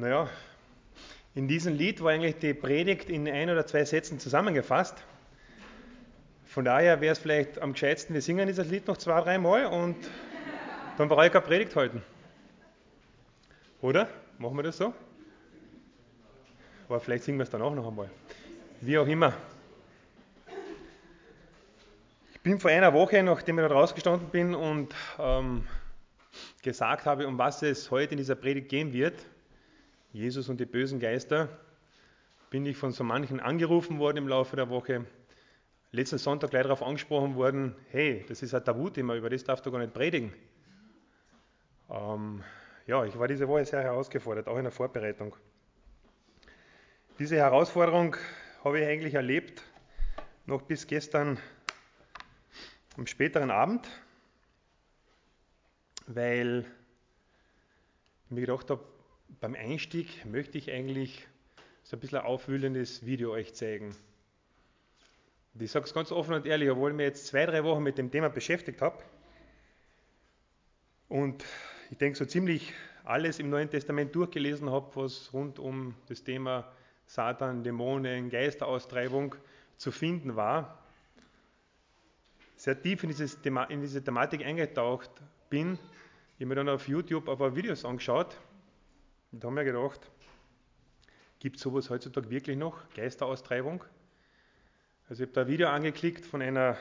Naja, in diesem Lied war eigentlich die Predigt in ein oder zwei Sätzen zusammengefasst. Von daher wäre es vielleicht am gescheitsten, wir singen dieses Lied noch zwei, dreimal und dann brauche ich keine Predigt halten. Oder? Machen wir das so? Aber vielleicht singen wir es dann auch noch einmal. Wie auch immer. Ich bin vor einer Woche, nachdem ich da rausgestanden bin und ähm, gesagt habe, um was es heute in dieser Predigt gehen wird, Jesus und die bösen Geister, bin ich von so manchen angerufen worden im Laufe der Woche. Letzten Sonntag gleich darauf angesprochen worden, hey, das ist ein Tabuthema, über das darfst du gar nicht predigen. Ähm, ja, ich war diese Woche sehr herausgefordert, auch in der Vorbereitung. Diese Herausforderung habe ich eigentlich erlebt, noch bis gestern am späteren Abend, weil ich mir gedacht habe, beim Einstieg möchte ich eigentlich so ein bisschen ein aufwühlendes Video euch zeigen. Und ich sage es ganz offen und ehrlich, obwohl ich mich jetzt zwei, drei Wochen mit dem Thema beschäftigt habe und ich denke so ziemlich alles im Neuen Testament durchgelesen habe, was rund um das Thema Satan, Dämonen, Geisteraustreibung zu finden war, sehr tief in, Thema, in diese Thematik eingetaucht bin, ich habe mir dann auf YouTube ein paar Videos angeschaut und haben mir gedacht, gibt es sowas heutzutage wirklich noch? Geisteraustreibung? Also ich habe da ein Video angeklickt von einer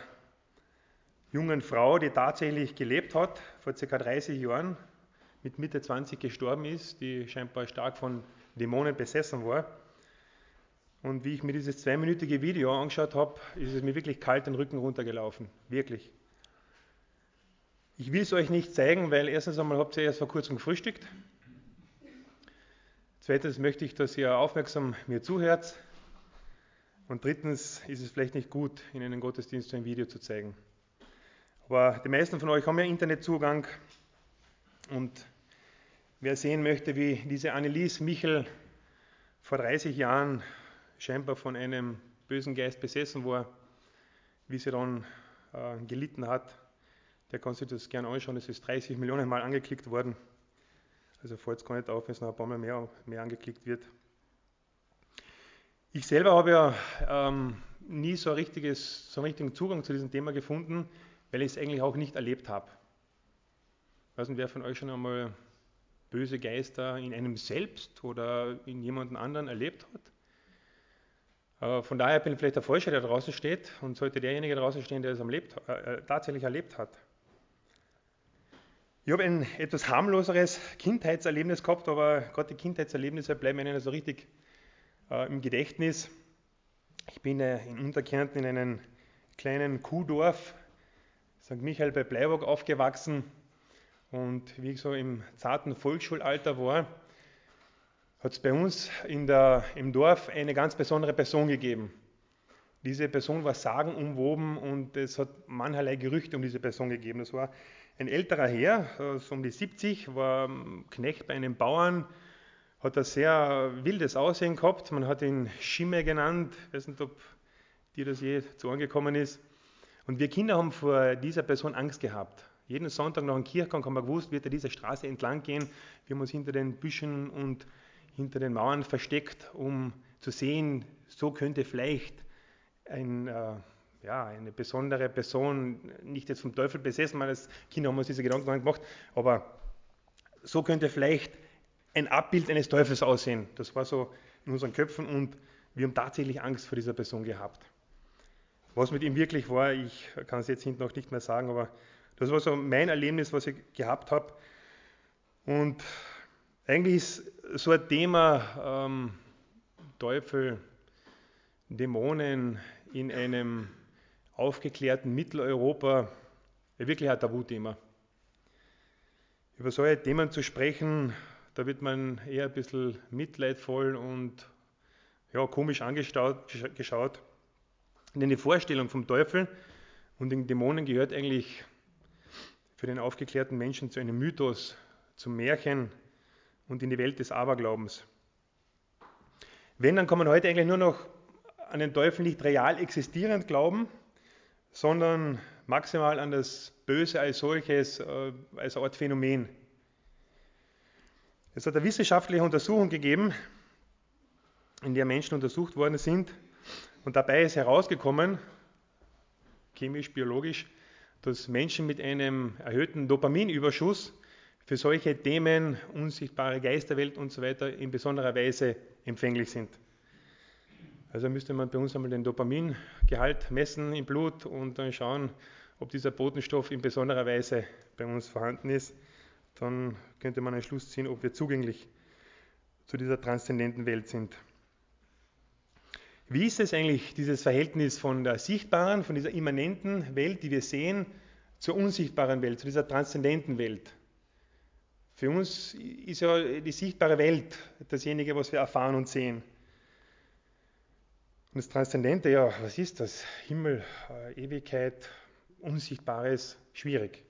jungen Frau, die tatsächlich gelebt hat, vor ca. 30 Jahren, mit Mitte 20 gestorben ist, die scheinbar stark von Dämonen besessen war. Und wie ich mir dieses zweiminütige Video angeschaut habe, ist es mir wirklich kalt den Rücken runtergelaufen. Wirklich. Ich will es euch nicht zeigen, weil erstens einmal habt ihr erst vor kurzem gefrühstückt. Zweitens möchte ich, dass ihr aufmerksam mir zuhört. Und drittens ist es vielleicht nicht gut, in einem Gottesdienst so ein Video zu zeigen. Aber die meisten von euch haben ja Internetzugang. Und wer sehen möchte, wie diese Annelies Michel vor 30 Jahren scheinbar von einem bösen Geist besessen war, wie sie dann äh, gelitten hat, der kann sich das gerne anschauen. Es ist 30 Millionen Mal angeklickt worden. Also fällt es gar nicht auf, wenn es noch ein paar Mal mehr, mehr angeklickt wird. Ich selber habe ja ähm, nie so, richtiges, so einen richtigen Zugang zu diesem Thema gefunden, weil ich es eigentlich auch nicht erlebt habe. Ich weiß nicht, wer von euch schon einmal böse Geister in einem selbst oder in jemandem anderen erlebt hat. Äh, von daher bin ich vielleicht der Falsche, der draußen steht und sollte derjenige draußen stehen, der es erlebt, äh, äh, tatsächlich erlebt hat. Ich habe ein etwas harmloseres Kindheitserlebnis gehabt, aber gerade die Kindheitserlebnisse bleiben mir so richtig äh, im Gedächtnis. Ich bin äh, in Unterkärnten in einem kleinen Kuhdorf, St. Michael bei Bleiburg, aufgewachsen. Und wie ich so im zarten Volksschulalter war, hat es bei uns der, im Dorf eine ganz besondere Person gegeben. Diese Person war sagenumwoben und es hat mancherlei Gerüchte um diese Person gegeben. Das war ein älterer Herr, so um die 70, war Knecht bei einem Bauern, hat ein sehr wildes Aussehen gehabt. Man hat ihn Schimme genannt. Ich weiß nicht, ob dir das je zu angekommen ist. Und wir Kinder haben vor dieser Person Angst gehabt. Jeden Sonntag nach dem Kirchgang haben wir gewusst, wird er diese Straße entlang gehen. Wir haben uns hinter den Büschen und hinter den Mauern versteckt, um zu sehen, so könnte vielleicht ein äh, ja, eine besondere Person, nicht jetzt vom Teufel besessen, als Kinder haben wir uns diese Gedanken gemacht, aber so könnte vielleicht ein Abbild eines Teufels aussehen. Das war so in unseren Köpfen und wir haben tatsächlich Angst vor dieser Person gehabt. Was mit ihm wirklich war, ich kann es jetzt hinten noch nicht mehr sagen, aber das war so mein Erlebnis, was ich gehabt habe. Und eigentlich ist so ein Thema ähm, Teufel, Dämonen in einem aufgeklärten Mitteleuropa wirklich ein Tabuthema. Über solche Themen zu sprechen, da wird man eher ein bisschen mitleidvoll und ja, komisch angeschaut. Denn die Vorstellung vom Teufel und den Dämonen gehört eigentlich für den aufgeklärten Menschen zu einem Mythos, zum Märchen und in die Welt des Aberglaubens. Wenn, dann kann man heute eigentlich nur noch an den Teufel nicht real existierend glauben, sondern maximal an das Böse als solches, äh, als Art Phänomen. Es hat eine wissenschaftliche Untersuchung gegeben, in der Menschen untersucht worden sind. Und dabei ist herausgekommen, chemisch, biologisch, dass Menschen mit einem erhöhten Dopaminüberschuss für solche Themen, unsichtbare Geisterwelt und so weiter, in besonderer Weise empfänglich sind. Also müsste man bei uns einmal den Dopamingehalt messen im Blut und dann schauen, ob dieser Botenstoff in besonderer Weise bei uns vorhanden ist. Dann könnte man einen Schluss ziehen, ob wir zugänglich zu dieser transzendenten Welt sind. Wie ist es eigentlich, dieses Verhältnis von der sichtbaren, von dieser immanenten Welt, die wir sehen, zur unsichtbaren Welt, zu dieser transzendenten Welt? Für uns ist ja die sichtbare Welt dasjenige, was wir erfahren und sehen. Und das Transzendente, ja, was ist das? Himmel, äh, Ewigkeit, Unsichtbares, schwierig.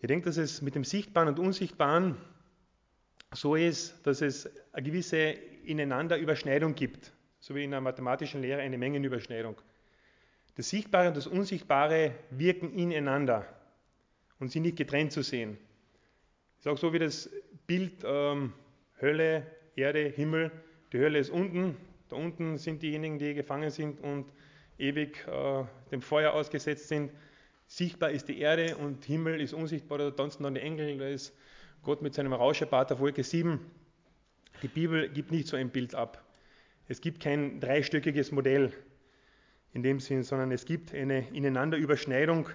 Ich denke, dass es mit dem Sichtbaren und Unsichtbaren so ist, dass es eine gewisse Ineinanderüberschneidung gibt, so wie in der mathematischen Lehre eine Mengenüberschneidung. Das Sichtbare und das Unsichtbare wirken ineinander und sind nicht getrennt zu sehen. Ich sage so wie das Bild ähm, Hölle, Erde, Himmel. Die Hölle ist unten, da unten sind diejenigen, die gefangen sind und ewig äh, dem Feuer ausgesetzt sind. Sichtbar ist die Erde und Himmel ist unsichtbar, da tanzen dann die Engel, da ist Gott mit seinem Rauschebart auf Wolke 7. Die Bibel gibt nicht so ein Bild ab. Es gibt kein dreistöckiges Modell in dem Sinn, sondern es gibt eine Ineinanderüberschneidung.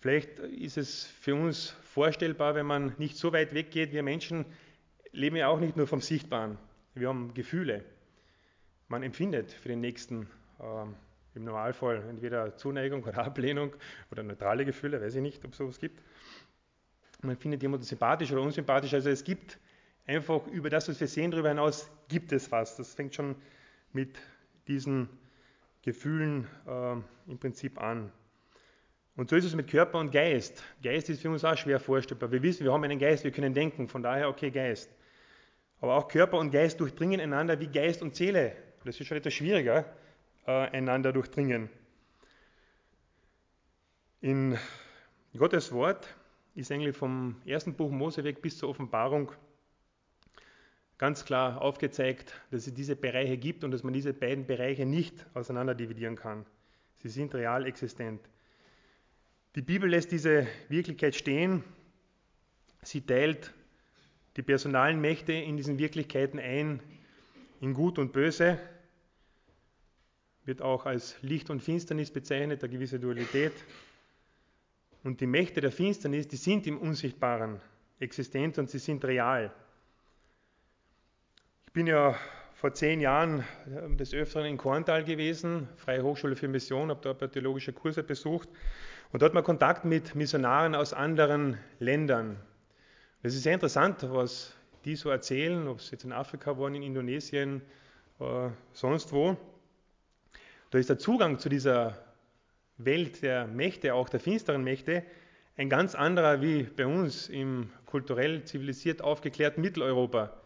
Vielleicht ist es für uns vorstellbar, wenn man nicht so weit weggeht. Wir Menschen leben ja auch nicht nur vom Sichtbaren. Wir haben Gefühle. Man empfindet für den Nächsten äh, im Normalfall entweder Zuneigung oder Ablehnung oder neutrale Gefühle, weiß ich nicht, ob es sowas gibt. Man findet jemanden sympathisch oder unsympathisch. Also es gibt einfach über das, was wir sehen, darüber hinaus gibt es was. Das fängt schon mit diesen Gefühlen äh, im Prinzip an. Und so ist es mit Körper und Geist. Geist ist für uns auch schwer vorstellbar. Wir wissen, wir haben einen Geist, wir können denken, von daher okay Geist. Aber auch Körper und Geist durchdringen einander wie Geist und Seele. Das ist schon etwas schwieriger, äh, einander durchdringen. In Gottes Wort ist eigentlich vom ersten Buch Mose weg bis zur Offenbarung ganz klar aufgezeigt, dass es diese Bereiche gibt und dass man diese beiden Bereiche nicht auseinander dividieren kann. Sie sind real existent. Die Bibel lässt diese Wirklichkeit stehen. Sie teilt die personalen Mächte in diesen Wirklichkeiten ein in Gut und Böse. Wird auch als Licht und Finsternis bezeichnet, eine gewisse Dualität. Und die Mächte der Finsternis, die sind im Unsichtbaren existent und sie sind real. Ich bin ja vor zehn Jahren ähm, des Öfteren in Korntal gewesen, Freie Hochschule für Mission, habe dort theologische Kurse besucht und dort mal Kontakt mit Missionaren aus anderen Ländern. Es ist sehr interessant, was die so erzählen, ob es jetzt in Afrika waren, in Indonesien, äh, sonst wo. Da ist der Zugang zu dieser Welt der Mächte, auch der finsteren Mächte, ein ganz anderer wie bei uns im kulturell zivilisiert aufgeklärten Mitteleuropa.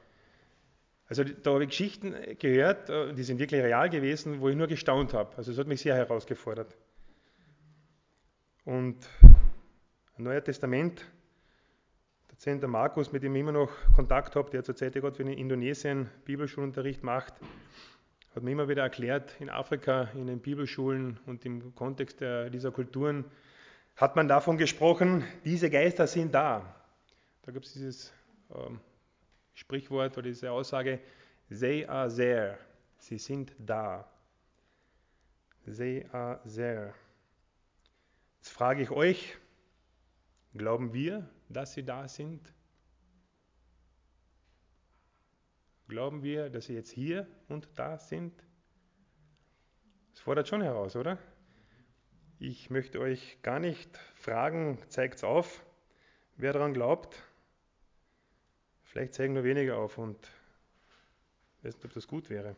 Also da habe ich Geschichten gehört, äh, die sind wirklich real gewesen, wo ich nur gestaunt habe. Also es hat mich sehr herausgefordert. Und ein Neues Testament, der Zentner Markus, mit dem ich immer noch Kontakt habe, der zurzeit gerade für in Indonesien Bibelschulunterricht macht, hat mir immer wieder erklärt, in Afrika, in den Bibelschulen und im Kontext der, dieser Kulturen hat man davon gesprochen, diese Geister sind da. Da gibt es dieses ähm, Sprichwort oder diese Aussage, they are there, sie sind da. They are there. Jetzt frage ich euch, glauben wir, dass sie da sind? Glauben wir, dass sie jetzt hier und da sind? Das fordert schon heraus, oder? Ich möchte euch gar nicht fragen, zeigt es auf, wer daran glaubt. Vielleicht zeigen nur wenige auf und ich weiß nicht, ob das gut wäre.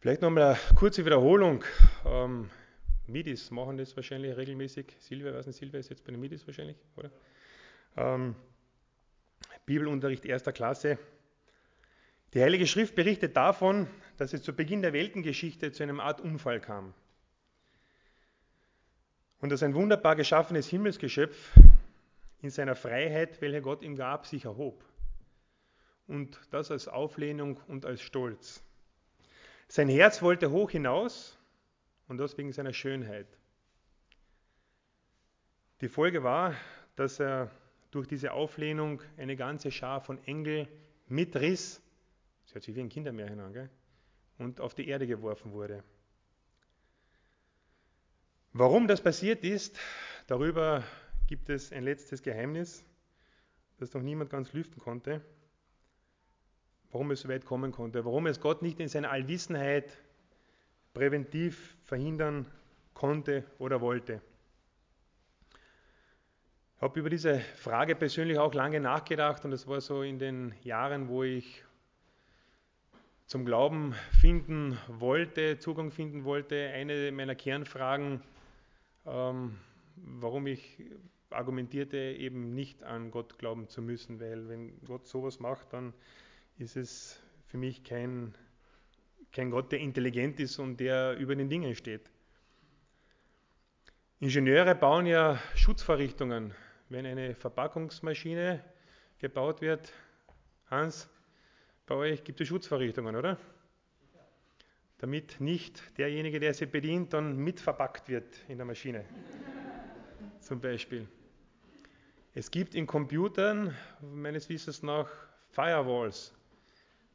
Vielleicht nochmal eine kurze Wiederholung. Ähm, Midis machen das wahrscheinlich regelmäßig. Silvia, weiß nicht, Silvia ist jetzt bei den Midis wahrscheinlich, oder? Ähm, Bibelunterricht erster Klasse. Die Heilige Schrift berichtet davon, dass es zu Beginn der Weltengeschichte zu einem Art Unfall kam. Und dass ein wunderbar geschaffenes Himmelsgeschöpf in seiner Freiheit, welche Gott ihm gab, sich erhob. Und das als Auflehnung und als Stolz. Sein Herz wollte hoch hinaus und das wegen seiner Schönheit. Die Folge war, dass er durch diese Auflehnung eine ganze Schar von Engel mitriss, das hört sich wie ein Kindermärchen an, gell? und auf die Erde geworfen wurde. Warum das passiert ist, darüber gibt es ein letztes Geheimnis, das noch niemand ganz lüften konnte. Warum es so weit kommen konnte, warum es Gott nicht in seiner Allwissenheit präventiv verhindern konnte oder wollte. Ich habe über diese Frage persönlich auch lange nachgedacht und es war so in den Jahren, wo ich zum Glauben finden wollte, Zugang finden wollte, eine meiner Kernfragen, ähm, warum ich argumentierte, eben nicht an Gott glauben zu müssen, weil wenn Gott sowas macht, dann ist es für mich kein, kein Gott, der intelligent ist und der über den Dingen steht. Ingenieure bauen ja Schutzvorrichtungen. Wenn eine Verpackungsmaschine gebaut wird, Hans, bei euch gibt es Schutzvorrichtungen, oder? damit nicht derjenige, der sie bedient, dann mitverpackt wird in der Maschine. Zum Beispiel. Es gibt in Computern meines Wissens nach Firewalls,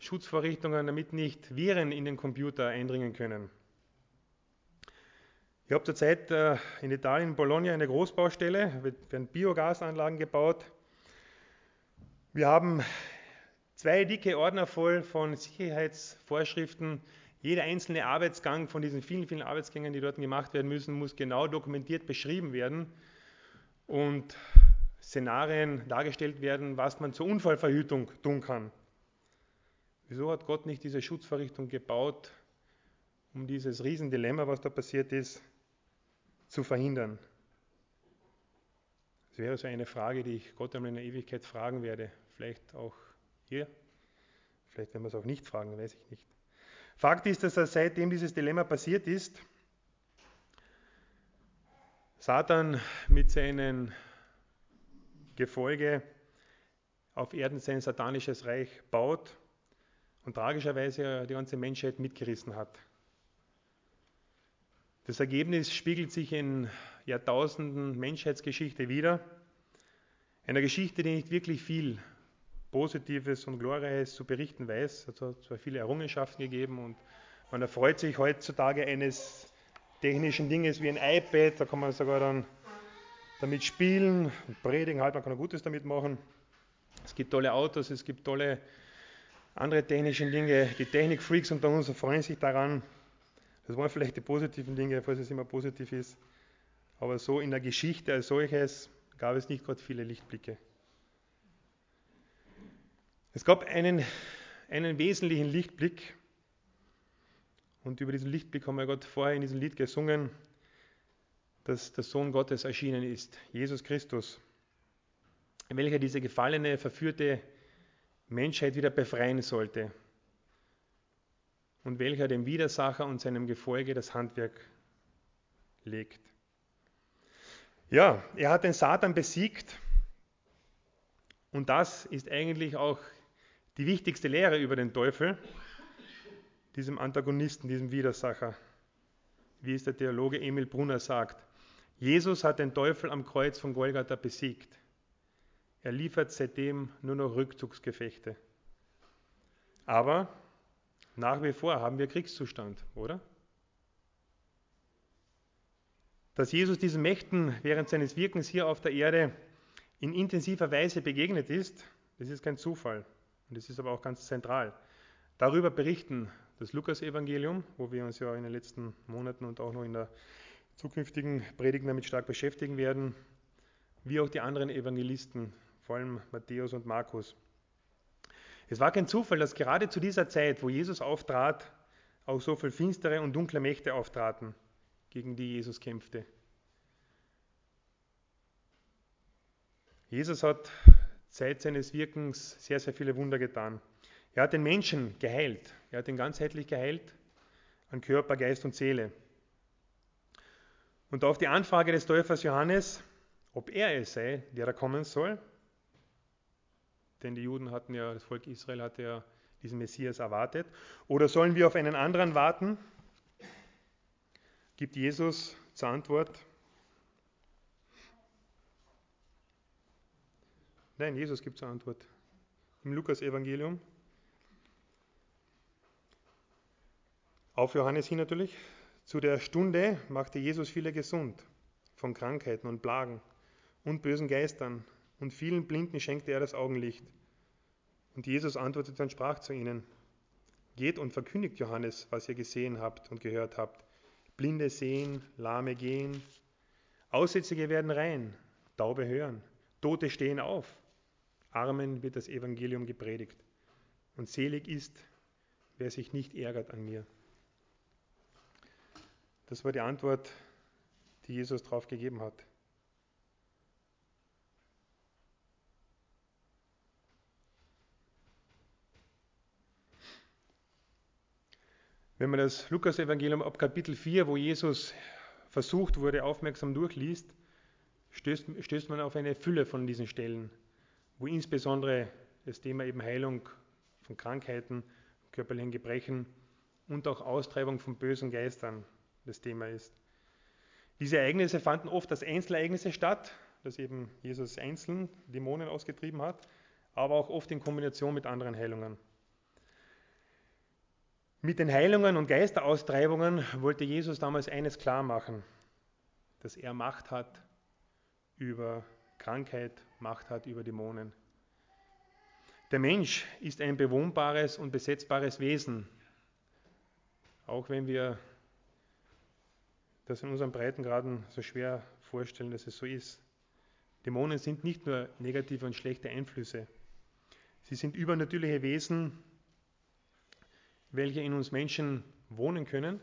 Schutzvorrichtungen, damit nicht Viren in den Computer eindringen können. Ich habe zurzeit äh, in Italien, in Bologna, eine Großbaustelle, werden Biogasanlagen gebaut. Wir haben zwei dicke Ordner voll von Sicherheitsvorschriften, jeder einzelne Arbeitsgang von diesen vielen, vielen Arbeitsgängen, die dort gemacht werden müssen, muss genau dokumentiert beschrieben werden und Szenarien dargestellt werden, was man zur Unfallverhütung tun kann. Wieso hat Gott nicht diese Schutzverrichtung gebaut, um dieses Riesendilemma, was da passiert ist, zu verhindern? Das wäre so eine Frage, die ich Gott einmal in der Ewigkeit fragen werde. Vielleicht auch hier. Vielleicht werden wir es auch nicht fragen, weiß ich nicht. Fakt ist, dass er seitdem dieses Dilemma passiert ist, Satan mit seinem Gefolge auf Erden sein satanisches Reich baut und tragischerweise die ganze Menschheit mitgerissen hat. Das Ergebnis spiegelt sich in Jahrtausenden Menschheitsgeschichte wider. Einer Geschichte, die nicht wirklich viel Positives und Glorreiches zu berichten weiß. Es hat zwar viele Errungenschaften gegeben und man erfreut sich heutzutage eines technischen Dinges wie ein iPad, da kann man sogar dann damit spielen und predigen, halt, man kann auch Gutes damit machen. Es gibt tolle Autos, es gibt tolle andere technische Dinge. Die Technikfreaks unter uns freuen sich daran. Das waren vielleicht die positiven Dinge, falls es immer positiv ist. Aber so in der Geschichte als solches gab es nicht gerade viele Lichtblicke. Es gab einen, einen wesentlichen Lichtblick und über diesen Lichtblick haben wir Gott vorher in diesem Lied gesungen, dass der Sohn Gottes erschienen ist, Jesus Christus, welcher diese gefallene, verführte Menschheit wieder befreien sollte und welcher dem Widersacher und seinem Gefolge das Handwerk legt. Ja, er hat den Satan besiegt und das ist eigentlich auch die wichtigste Lehre über den Teufel, diesem Antagonisten, diesem Widersacher, wie es der Theologe Emil Brunner sagt. Jesus hat den Teufel am Kreuz von Golgatha besiegt. Er liefert seitdem nur noch Rückzugsgefechte. Aber nach wie vor haben wir Kriegszustand, oder? Dass Jesus diesen Mächten während seines Wirkens hier auf der Erde in intensiver Weise begegnet ist, das ist kein Zufall. Und das ist aber auch ganz zentral. Darüber berichten das Lukas-Evangelium, wo wir uns ja in den letzten Monaten und auch noch in der zukünftigen Predigt damit stark beschäftigen werden, wie auch die anderen Evangelisten, vor allem Matthäus und Markus. Es war kein Zufall, dass gerade zu dieser Zeit, wo Jesus auftrat, auch so viele finstere und dunkle Mächte auftraten, gegen die Jesus kämpfte. Jesus hat Zeit seines Wirkens sehr, sehr viele Wunder getan. Er hat den Menschen geheilt. Er hat ihn ganzheitlich geheilt an Körper, Geist und Seele. Und auf die Anfrage des Täufers Johannes, ob er es sei, der da kommen soll. Denn die Juden hatten ja, das Volk Israel hatte ja diesen Messias erwartet. Oder sollen wir auf einen anderen warten? Gibt Jesus zur Antwort. Nein, Jesus gibt zur Antwort. Im Lukas-Evangelium. Auf Johannes hin natürlich. Zu der Stunde machte Jesus viele gesund von Krankheiten und Plagen und bösen Geistern und vielen Blinden schenkte er das Augenlicht. Und Jesus antwortete und sprach zu ihnen, Geht und verkündigt Johannes, was ihr gesehen habt und gehört habt. Blinde sehen, Lahme gehen, Aussätzige werden rein, Taube hören, Tote stehen auf, Armen wird das Evangelium gepredigt. Und selig ist, wer sich nicht ärgert an mir. Das war die Antwort, die Jesus darauf gegeben hat. Wenn man das Lukas-Evangelium ab Kapitel 4, wo Jesus versucht wurde, aufmerksam durchliest, stößt, stößt man auf eine Fülle von diesen Stellen, wo insbesondere das Thema eben Heilung von Krankheiten, körperlichen Gebrechen und auch Austreibung von bösen Geistern das Thema ist. Diese Ereignisse fanden oft als Einzelereignisse statt, dass eben Jesus einzeln Dämonen ausgetrieben hat, aber auch oft in Kombination mit anderen Heilungen. Mit den Heilungen und Geisteraustreibungen wollte Jesus damals eines klar machen, dass er Macht hat über Krankheit, Macht hat über Dämonen. Der Mensch ist ein bewohnbares und besetzbares Wesen, auch wenn wir das in unseren Breitengraden so schwer vorstellen, dass es so ist. Dämonen sind nicht nur negative und schlechte Einflüsse. Sie sind übernatürliche Wesen, welche in uns Menschen wohnen können.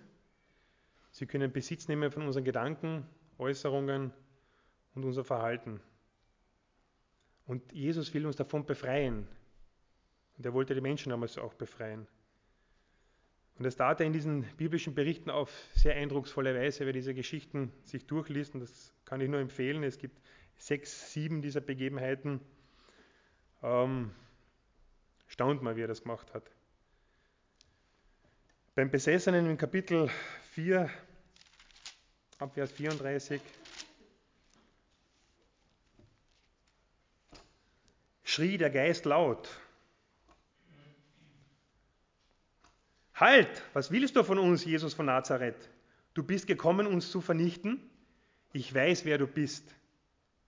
Sie können Besitz nehmen von unseren Gedanken, Äußerungen und unser Verhalten. Und Jesus will uns davon befreien. Und er wollte die Menschen damals auch befreien. Und das tat er in diesen biblischen Berichten auf sehr eindrucksvolle Weise, wer diese Geschichten sich durchliest. Und das kann ich nur empfehlen. Es gibt sechs, sieben dieser Begebenheiten. Ähm, staunt mal, wie er das gemacht hat. Beim Besessenen im Kapitel 4, Abvers 34, schrie der Geist laut. Halt, was willst du von uns, Jesus von Nazareth? Du bist gekommen, uns zu vernichten? Ich weiß, wer du bist,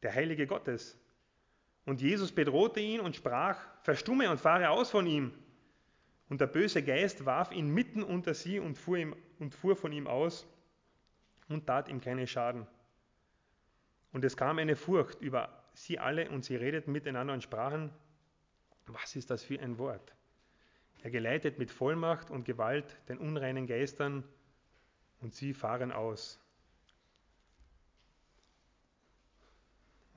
der Heilige Gottes. Und Jesus bedrohte ihn und sprach, verstumme und fahre aus von ihm. Und der böse Geist warf ihn mitten unter sie und fuhr, ihm, und fuhr von ihm aus und tat ihm keinen Schaden. Und es kam eine Furcht über sie alle und sie redeten miteinander und sprachen, was ist das für ein Wort? Er geleitet mit Vollmacht und Gewalt den unreinen Geistern und sie fahren aus.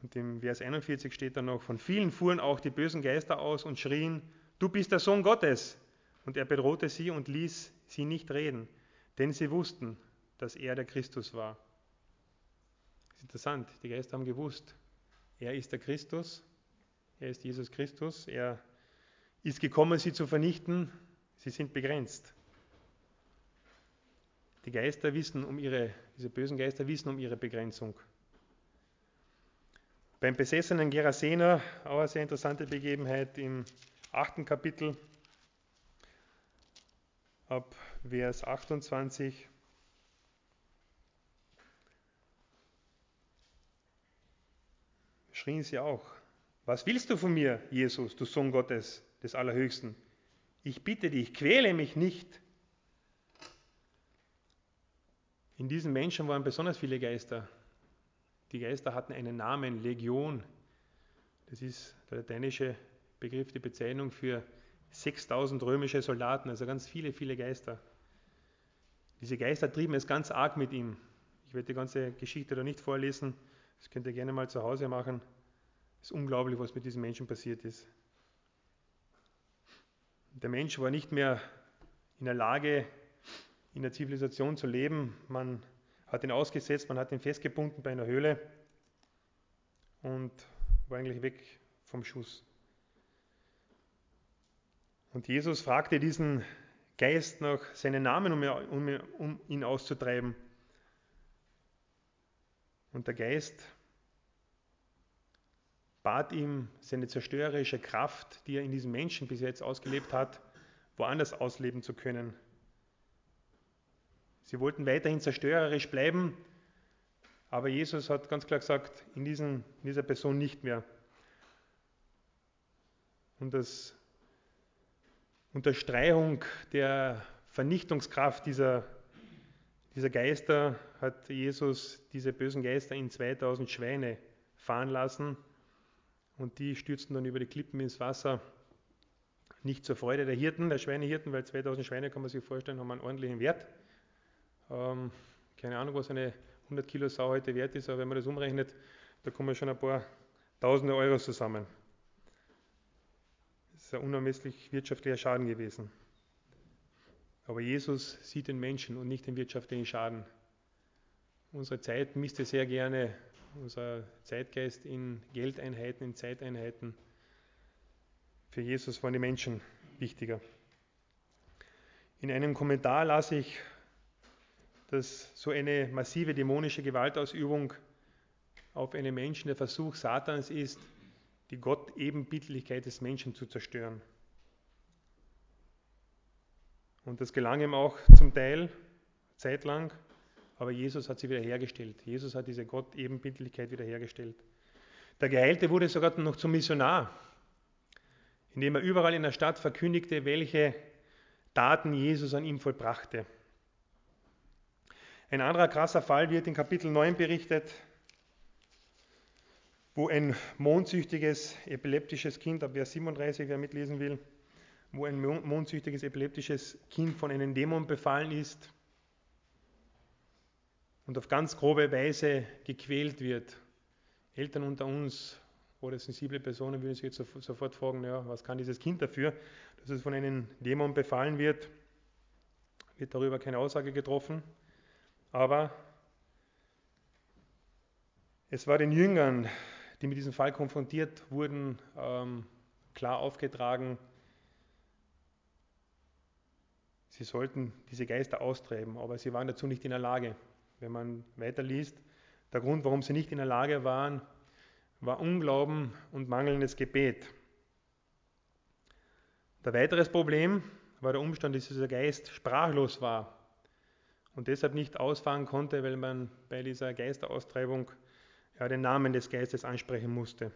Und im Vers 41 steht dann noch, von vielen fuhren auch die bösen Geister aus und schrien, du bist der Sohn Gottes. Und er bedrohte sie und ließ sie nicht reden, denn sie wussten, dass er der Christus war. Das ist interessant, die Geister haben gewusst, er ist der Christus, er ist Jesus Christus, er ist gekommen, sie zu vernichten. Sie sind begrenzt. Die Geister wissen um ihre, diese bösen Geister wissen um ihre Begrenzung. Beim besessenen Gerasener, auch eine sehr interessante Begebenheit im achten Kapitel, ab Vers 28. Schrien sie auch, was willst du von mir, Jesus, du Sohn Gottes? des Allerhöchsten. Ich bitte dich, quäle mich nicht. In diesen Menschen waren besonders viele Geister. Die Geister hatten einen Namen, Legion. Das ist der lateinische Begriff, die Bezeichnung für 6000 römische Soldaten, also ganz viele, viele Geister. Diese Geister trieben es ganz arg mit ihm. Ich werde die ganze Geschichte da nicht vorlesen, das könnt ihr gerne mal zu Hause machen. Es ist unglaublich, was mit diesen Menschen passiert ist. Der Mensch war nicht mehr in der Lage, in der Zivilisation zu leben. Man hat ihn ausgesetzt, man hat ihn festgebunden bei einer Höhle. und war eigentlich weg vom Schuss. Und Jesus fragte diesen Geist nach seinen Namen, um, ihn auszutreiben. Und der Geist bat ihm, seine zerstörerische Kraft, die er in diesem Menschen bis jetzt ausgelebt hat, woanders ausleben zu können. Sie wollten weiterhin zerstörerisch bleiben, aber Jesus hat ganz klar gesagt, in, diesen, in dieser Person nicht mehr. Und das Unterstreichung der Vernichtungskraft dieser, dieser Geister hat Jesus diese bösen Geister in 2000 Schweine fahren lassen und die stürzten dann über die Klippen ins Wasser. Nicht zur Freude der Hirten, der Schweinehirten, weil 2000 Schweine, kann man sich vorstellen, haben einen ordentlichen Wert. Ähm, keine Ahnung, was eine 100 Kilo Sau heute wert ist, aber wenn man das umrechnet, da kommen schon ein paar Tausende Euro zusammen. Ein unermesslich wirtschaftlicher Schaden gewesen. Aber Jesus sieht den Menschen und nicht den wirtschaftlichen Schaden. Unsere Zeit misst sehr gerne unser Zeitgeist in Geldeinheiten, in Zeiteinheiten. Für Jesus waren die Menschen wichtiger. In einem Kommentar las ich, dass so eine massive dämonische Gewaltausübung auf einen Menschen der Versuch Satans ist, die Gott-Ebenbildlichkeit des Menschen zu zerstören. Und das gelang ihm auch zum Teil zeitlang aber Jesus hat sie wiederhergestellt. Jesus hat diese Gott-Ebenbildlichkeit wiederhergestellt. Der Geheilte wurde sogar noch zum Missionar, indem er überall in der Stadt verkündigte, welche Taten Jesus an ihm vollbrachte. Ein anderer krasser Fall wird in Kapitel 9 berichtet, wo ein mondsüchtiges, epileptisches Kind, ab Vers 37, wer mitlesen will, wo ein mondsüchtiges, epileptisches Kind von einem Dämon befallen ist und auf ganz grobe Weise gequält wird. Eltern unter uns oder sensible Personen würden sich jetzt sofort fragen, ja, was kann dieses Kind dafür, dass es von einem Dämon befallen wird, wird darüber keine Aussage getroffen. Aber es war den Jüngern, die mit diesem Fall konfrontiert wurden, ähm, klar aufgetragen, sie sollten diese Geister austreiben, aber sie waren dazu nicht in der Lage wenn man weiterliest. Der Grund, warum sie nicht in der Lage waren, war Unglauben und mangelndes Gebet. Der weiteres Problem war der Umstand, dass dieser Geist sprachlos war und deshalb nicht ausfahren konnte, weil man bei dieser Geisteraustreibung ja, den Namen des Geistes ansprechen musste.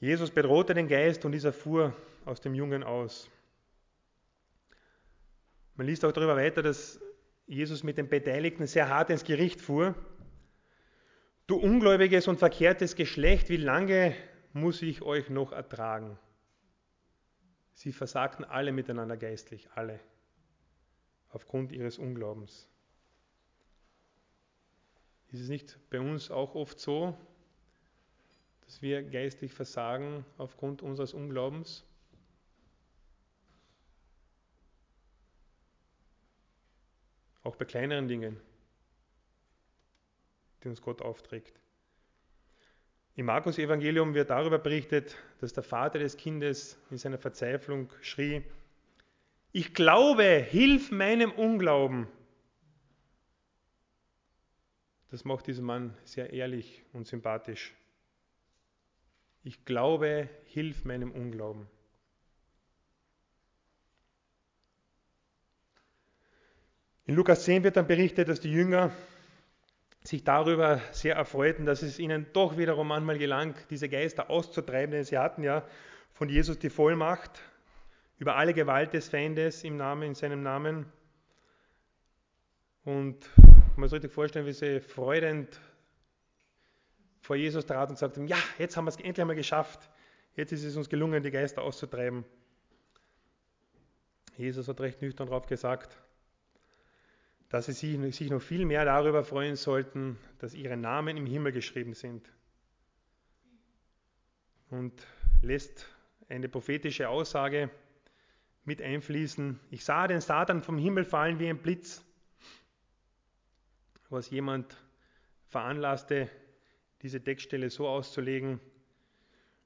Jesus bedrohte den Geist und dieser fuhr aus dem Jungen aus. Man liest auch darüber weiter, dass Jesus mit den Beteiligten sehr hart ins Gericht fuhr. Du ungläubiges und verkehrtes Geschlecht, wie lange muss ich euch noch ertragen? Sie versagten alle miteinander geistlich, alle, aufgrund ihres Unglaubens. Ist es nicht bei uns auch oft so, dass wir geistlich versagen aufgrund unseres Unglaubens? Auch bei kleineren Dingen, die uns Gott aufträgt. Im Markus-Evangelium wird darüber berichtet, dass der Vater des Kindes in seiner Verzweiflung schrie: Ich glaube, hilf meinem Unglauben. Das macht diesen Mann sehr ehrlich und sympathisch. Ich glaube, hilf meinem Unglauben. In Lukas 10 wird dann berichtet, dass die Jünger sich darüber sehr erfreuten, dass es ihnen doch wiederum manchmal gelang, diese Geister auszutreiben, denn sie hatten ja von Jesus die Vollmacht über alle Gewalt des Feindes im Namen, in seinem Namen. Und man muss sich richtig vorstellen, wie sie freudend vor Jesus traten und sagten, ja, jetzt haben wir es endlich einmal geschafft. Jetzt ist es uns gelungen, die Geister auszutreiben. Jesus hat recht nüchtern darauf gesagt, dass sie sich noch viel mehr darüber freuen sollten, dass ihre Namen im Himmel geschrieben sind. Und lässt eine prophetische Aussage mit einfließen. Ich sah den Satan vom Himmel fallen wie ein Blitz, was jemand veranlasste, diese Textstelle so auszulegen.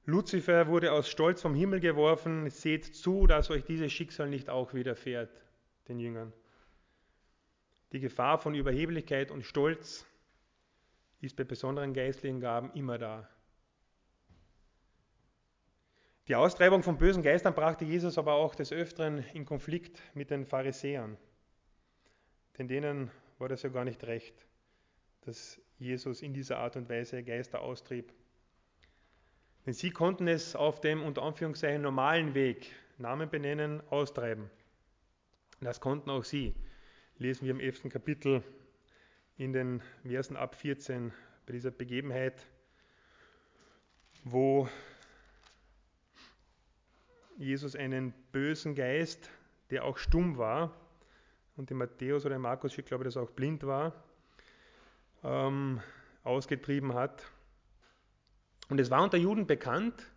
Luzifer wurde aus Stolz vom Himmel geworfen. Seht zu, dass euch dieses Schicksal nicht auch widerfährt, den Jüngern. Die Gefahr von Überheblichkeit und Stolz ist bei besonderen geistlichen Gaben immer da. Die Austreibung von bösen Geistern brachte Jesus aber auch des Öfteren in Konflikt mit den Pharisäern. Denn denen war das ja gar nicht recht, dass Jesus in dieser Art und Weise Geister austrieb. Denn sie konnten es auf dem unter Anführungszeichen normalen Weg, Namen benennen, austreiben. Das konnten auch sie. Lesen wir im 11. Kapitel in den Versen ab 14 bei dieser Begebenheit, wo Jesus einen bösen Geist, der auch stumm war, und in Matthäus oder in Markus steht, glaube ich, dass er auch blind war, ähm, ausgetrieben hat. Und es war unter Juden bekannt,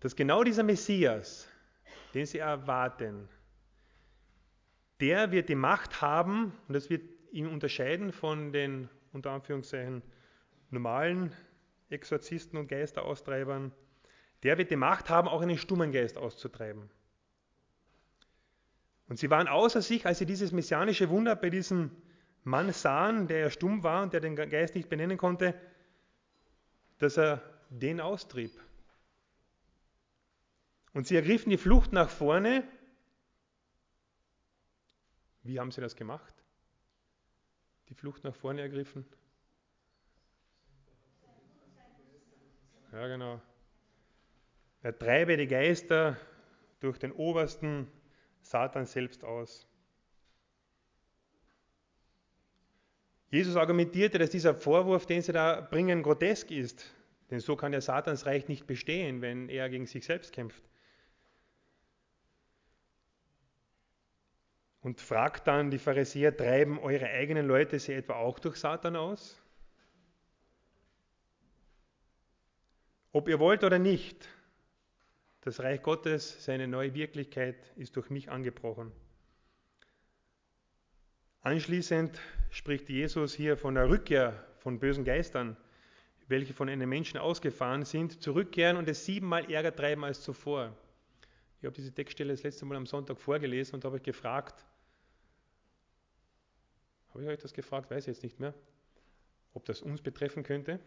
dass genau dieser Messias, den sie erwarten, der wird die Macht haben, und das wird ihn unterscheiden von den unter Anführungszeichen normalen Exorzisten und Geisteraustreibern, der wird die Macht haben, auch einen stummen Geist auszutreiben. Und sie waren außer sich, als sie dieses messianische Wunder bei diesem Mann sahen, der ja stumm war und der den Geist nicht benennen konnte, dass er den austrieb. Und sie ergriffen die Flucht nach vorne. Wie haben sie das gemacht? Die Flucht nach vorne ergriffen? Ja, genau. Er treibe die Geister durch den obersten Satan selbst aus. Jesus argumentierte, dass dieser Vorwurf, den sie da bringen, grotesk ist. Denn so kann ja Satans Reich nicht bestehen, wenn er gegen sich selbst kämpft. Und fragt dann die Pharisäer, treiben eure eigenen Leute sie etwa auch durch Satan aus? Ob ihr wollt oder nicht, das Reich Gottes, seine neue Wirklichkeit ist durch mich angebrochen. Anschließend spricht Jesus hier von der Rückkehr von bösen Geistern, welche von einem Menschen ausgefahren sind, zurückkehren und es siebenmal ärger treiben als zuvor. Ich habe diese Textstelle das letzte Mal am Sonntag vorgelesen und habe euch gefragt, habe ich euch das gefragt, weiß ich jetzt nicht mehr, ob das uns betreffen könnte.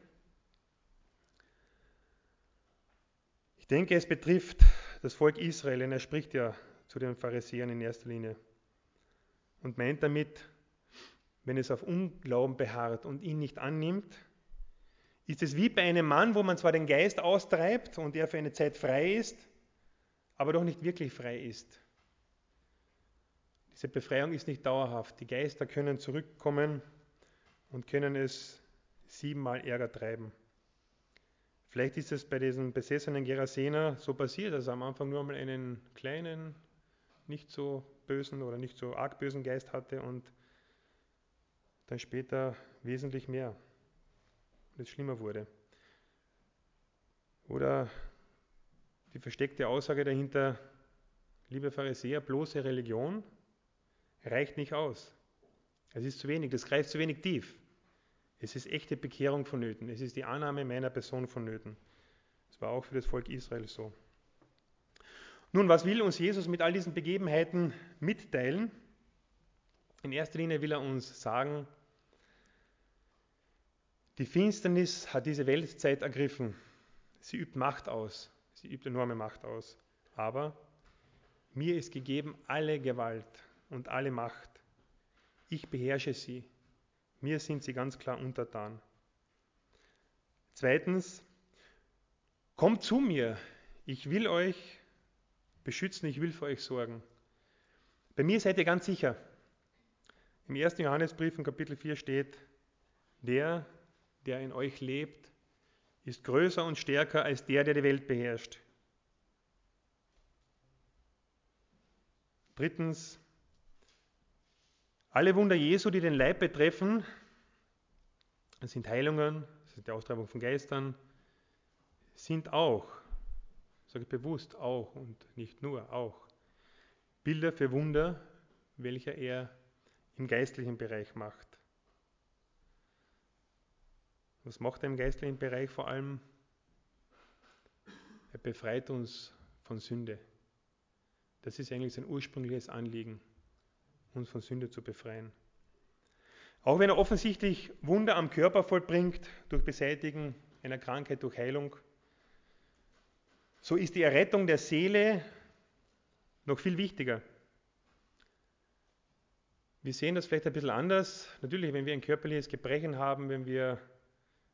Denke, es betrifft das Volk Israel, denn er spricht ja zu den Pharisäern in erster Linie und meint damit, wenn es auf Unglauben beharrt und ihn nicht annimmt, ist es wie bei einem Mann, wo man zwar den Geist austreibt und er für eine Zeit frei ist, aber doch nicht wirklich frei ist. Diese Befreiung ist nicht dauerhaft. Die Geister können zurückkommen und können es siebenmal Ärger treiben. Vielleicht ist es bei diesem besessenen Gerasener so passiert, dass er am Anfang nur einmal einen kleinen, nicht so bösen oder nicht so arg bösen Geist hatte und dann später wesentlich mehr und es schlimmer wurde. Oder die versteckte Aussage dahinter, liebe Pharisäer, bloße Religion reicht nicht aus. Es ist zu wenig, das greift zu wenig tief. Es ist echte Bekehrung vonnöten. Es ist die Annahme meiner Person vonnöten. Das war auch für das Volk Israel so. Nun, was will uns Jesus mit all diesen Begebenheiten mitteilen? In erster Linie will er uns sagen, die Finsternis hat diese Weltzeit ergriffen. Sie übt Macht aus. Sie übt enorme Macht aus. Aber mir ist gegeben alle Gewalt und alle Macht. Ich beherrsche sie. Mir sind sie ganz klar untertan. Zweitens, kommt zu mir. Ich will euch beschützen, ich will für euch sorgen. Bei mir seid ihr ganz sicher. Im 1. Johannesbrief in Kapitel 4 steht, der, der in euch lebt, ist größer und stärker als der, der die Welt beherrscht. Drittens, alle Wunder Jesu, die den Leib betreffen, das sind Heilungen, das ist die Austreibung von Geistern, sind auch, sage ich bewusst auch und nicht nur auch, Bilder für Wunder, welche er im geistlichen Bereich macht. Was macht er im geistlichen Bereich vor allem? Er befreit uns von Sünde. Das ist eigentlich sein ursprüngliches Anliegen, uns von Sünde zu befreien. Auch wenn er offensichtlich Wunder am Körper vollbringt, durch Beseitigen einer Krankheit, durch Heilung, so ist die Errettung der Seele noch viel wichtiger. Wir sehen das vielleicht ein bisschen anders. Natürlich, wenn wir ein körperliches Gebrechen haben, wenn wir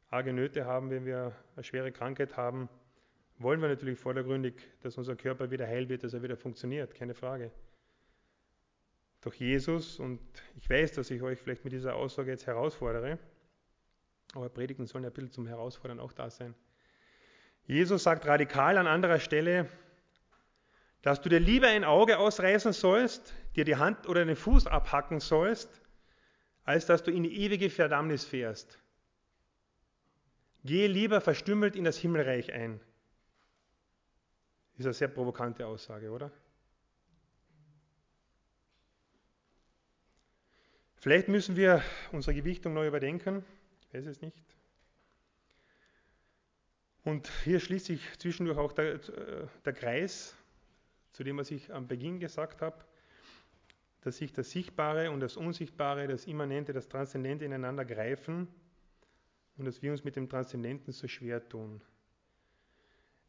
arge Nöte haben, wenn wir eine schwere Krankheit haben, wollen wir natürlich vordergründig, dass unser Körper wieder heil wird, dass er wieder funktioniert, keine Frage. Doch Jesus, und ich weiß, dass ich euch vielleicht mit dieser Aussage jetzt herausfordere, aber Predigten sollen ja ein bisschen zum Herausfordern auch da sein. Jesus sagt radikal an anderer Stelle, dass du dir lieber ein Auge ausreißen sollst, dir die Hand oder den Fuß abhacken sollst, als dass du in die ewige Verdammnis fährst. Gehe lieber verstümmelt in das Himmelreich ein. Ist eine sehr provokante Aussage, oder? Vielleicht müssen wir unsere Gewichtung neu überdenken. Ich weiß es nicht. Und hier schließt sich zwischendurch auch der, äh, der Kreis zu dem, was ich am Beginn gesagt habe, dass sich das Sichtbare und das Unsichtbare, das Immanente, das Transzendente ineinander greifen und dass wir uns mit dem Transzendenten so schwer tun.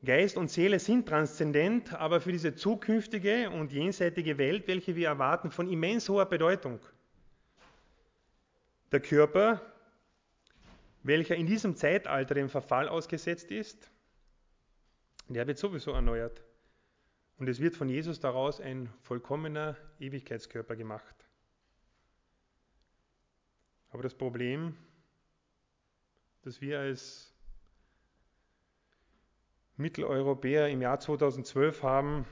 Geist und Seele sind transzendent, aber für diese zukünftige und jenseitige Welt, welche wir erwarten, von immens hoher Bedeutung. Der Körper, welcher in diesem Zeitalter dem Verfall ausgesetzt ist, der wird sowieso erneuert. Und es wird von Jesus daraus ein vollkommener Ewigkeitskörper gemacht. Aber das Problem, das wir als Mitteleuropäer im Jahr 2012 haben,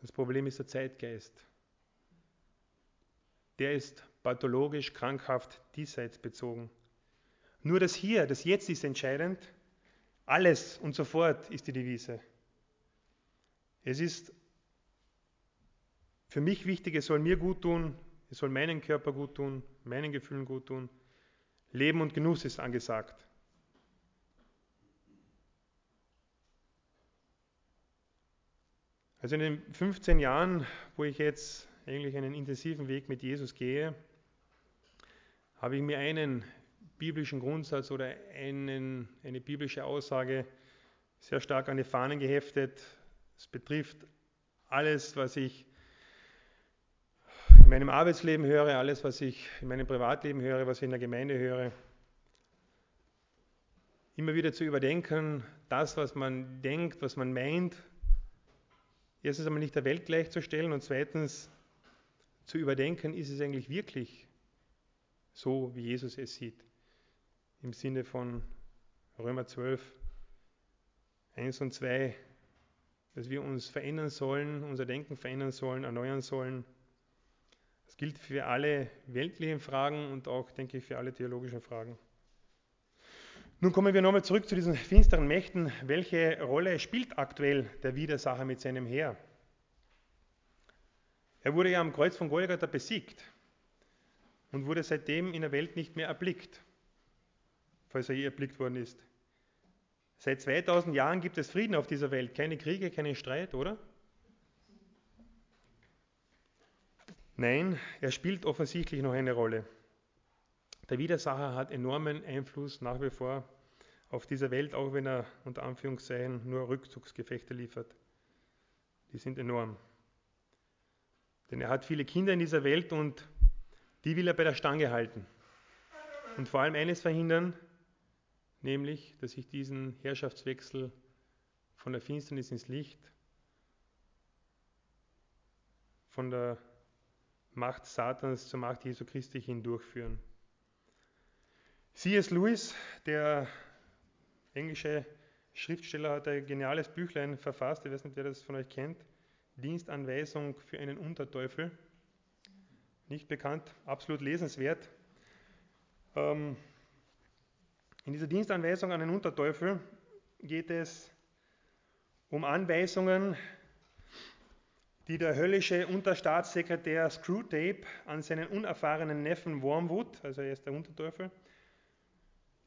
das Problem ist der Zeitgeist. Der ist pathologisch, krankhaft, diesseits bezogen. Nur das Hier, das Jetzt ist entscheidend. Alles und sofort ist die Devise. Es ist für mich wichtig, es soll mir gut tun, es soll meinen Körper gut tun, meinen Gefühlen gut tun. Leben und Genuss ist angesagt. Also in den 15 Jahren, wo ich jetzt eigentlich einen intensiven Weg mit Jesus gehe, habe ich mir einen biblischen Grundsatz oder einen, eine biblische Aussage sehr stark an die Fahnen geheftet. Es betrifft alles, was ich in meinem Arbeitsleben höre, alles, was ich in meinem Privatleben höre, was ich in der Gemeinde höre. Immer wieder zu überdenken, das, was man denkt, was man meint, erstens einmal nicht der Welt gleichzustellen und zweitens zu überdenken, ist es eigentlich wirklich so, wie Jesus es sieht. Im Sinne von Römer 12, 1 und 2, dass wir uns verändern sollen, unser Denken verändern sollen, erneuern sollen. Das gilt für alle weltlichen Fragen und auch, denke ich, für alle theologischen Fragen. Nun kommen wir nochmal zurück zu diesen finsteren Mächten. Welche Rolle spielt aktuell der Widersacher mit seinem Heer? Er wurde ja am Kreuz von Golgatha besiegt und wurde seitdem in der Welt nicht mehr erblickt, falls er je erblickt worden ist. Seit 2000 Jahren gibt es Frieden auf dieser Welt, keine Kriege, keinen Streit, oder? Nein, er spielt offensichtlich noch eine Rolle. Der Widersacher hat enormen Einfluss nach wie vor auf dieser Welt, auch wenn er unter Anführungszeichen nur Rückzugsgefechte liefert. Die sind enorm. Denn er hat viele Kinder in dieser Welt und die will er bei der Stange halten. Und vor allem eines verhindern, nämlich, dass sich diesen Herrschaftswechsel von der Finsternis ins Licht, von der Macht Satans zur Macht Jesu Christi hin durchführen. C.S. Lewis, der englische Schriftsteller, hat ein geniales Büchlein verfasst, ich weiß nicht, wer das von euch kennt, Dienstanweisung für einen Unterteufel. Nicht bekannt, absolut lesenswert. Ähm, in dieser Dienstanweisung an den Unterteufel geht es um Anweisungen, die der höllische Unterstaatssekretär Screwtape an seinen unerfahrenen Neffen Wormwood, also er ist der Unterteufel,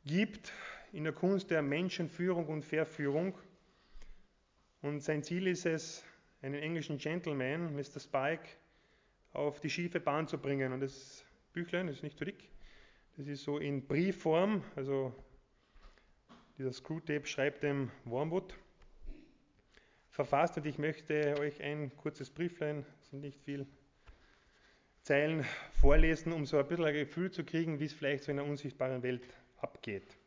gibt in der Kunst der Menschenführung und Verführung. Und sein Ziel ist es, einen englischen Gentleman, Mr. Spike, auf die schiefe Bahn zu bringen. Und das Büchlein ist nicht zu dick. Das ist so in Briefform, also dieser Screwtape schreibt dem Wormwood verfasst und ich möchte euch ein kurzes Brieflein, sind nicht viel Zeilen, vorlesen, um so ein bisschen ein Gefühl zu kriegen, wie es vielleicht so in einer unsichtbaren Welt abgeht.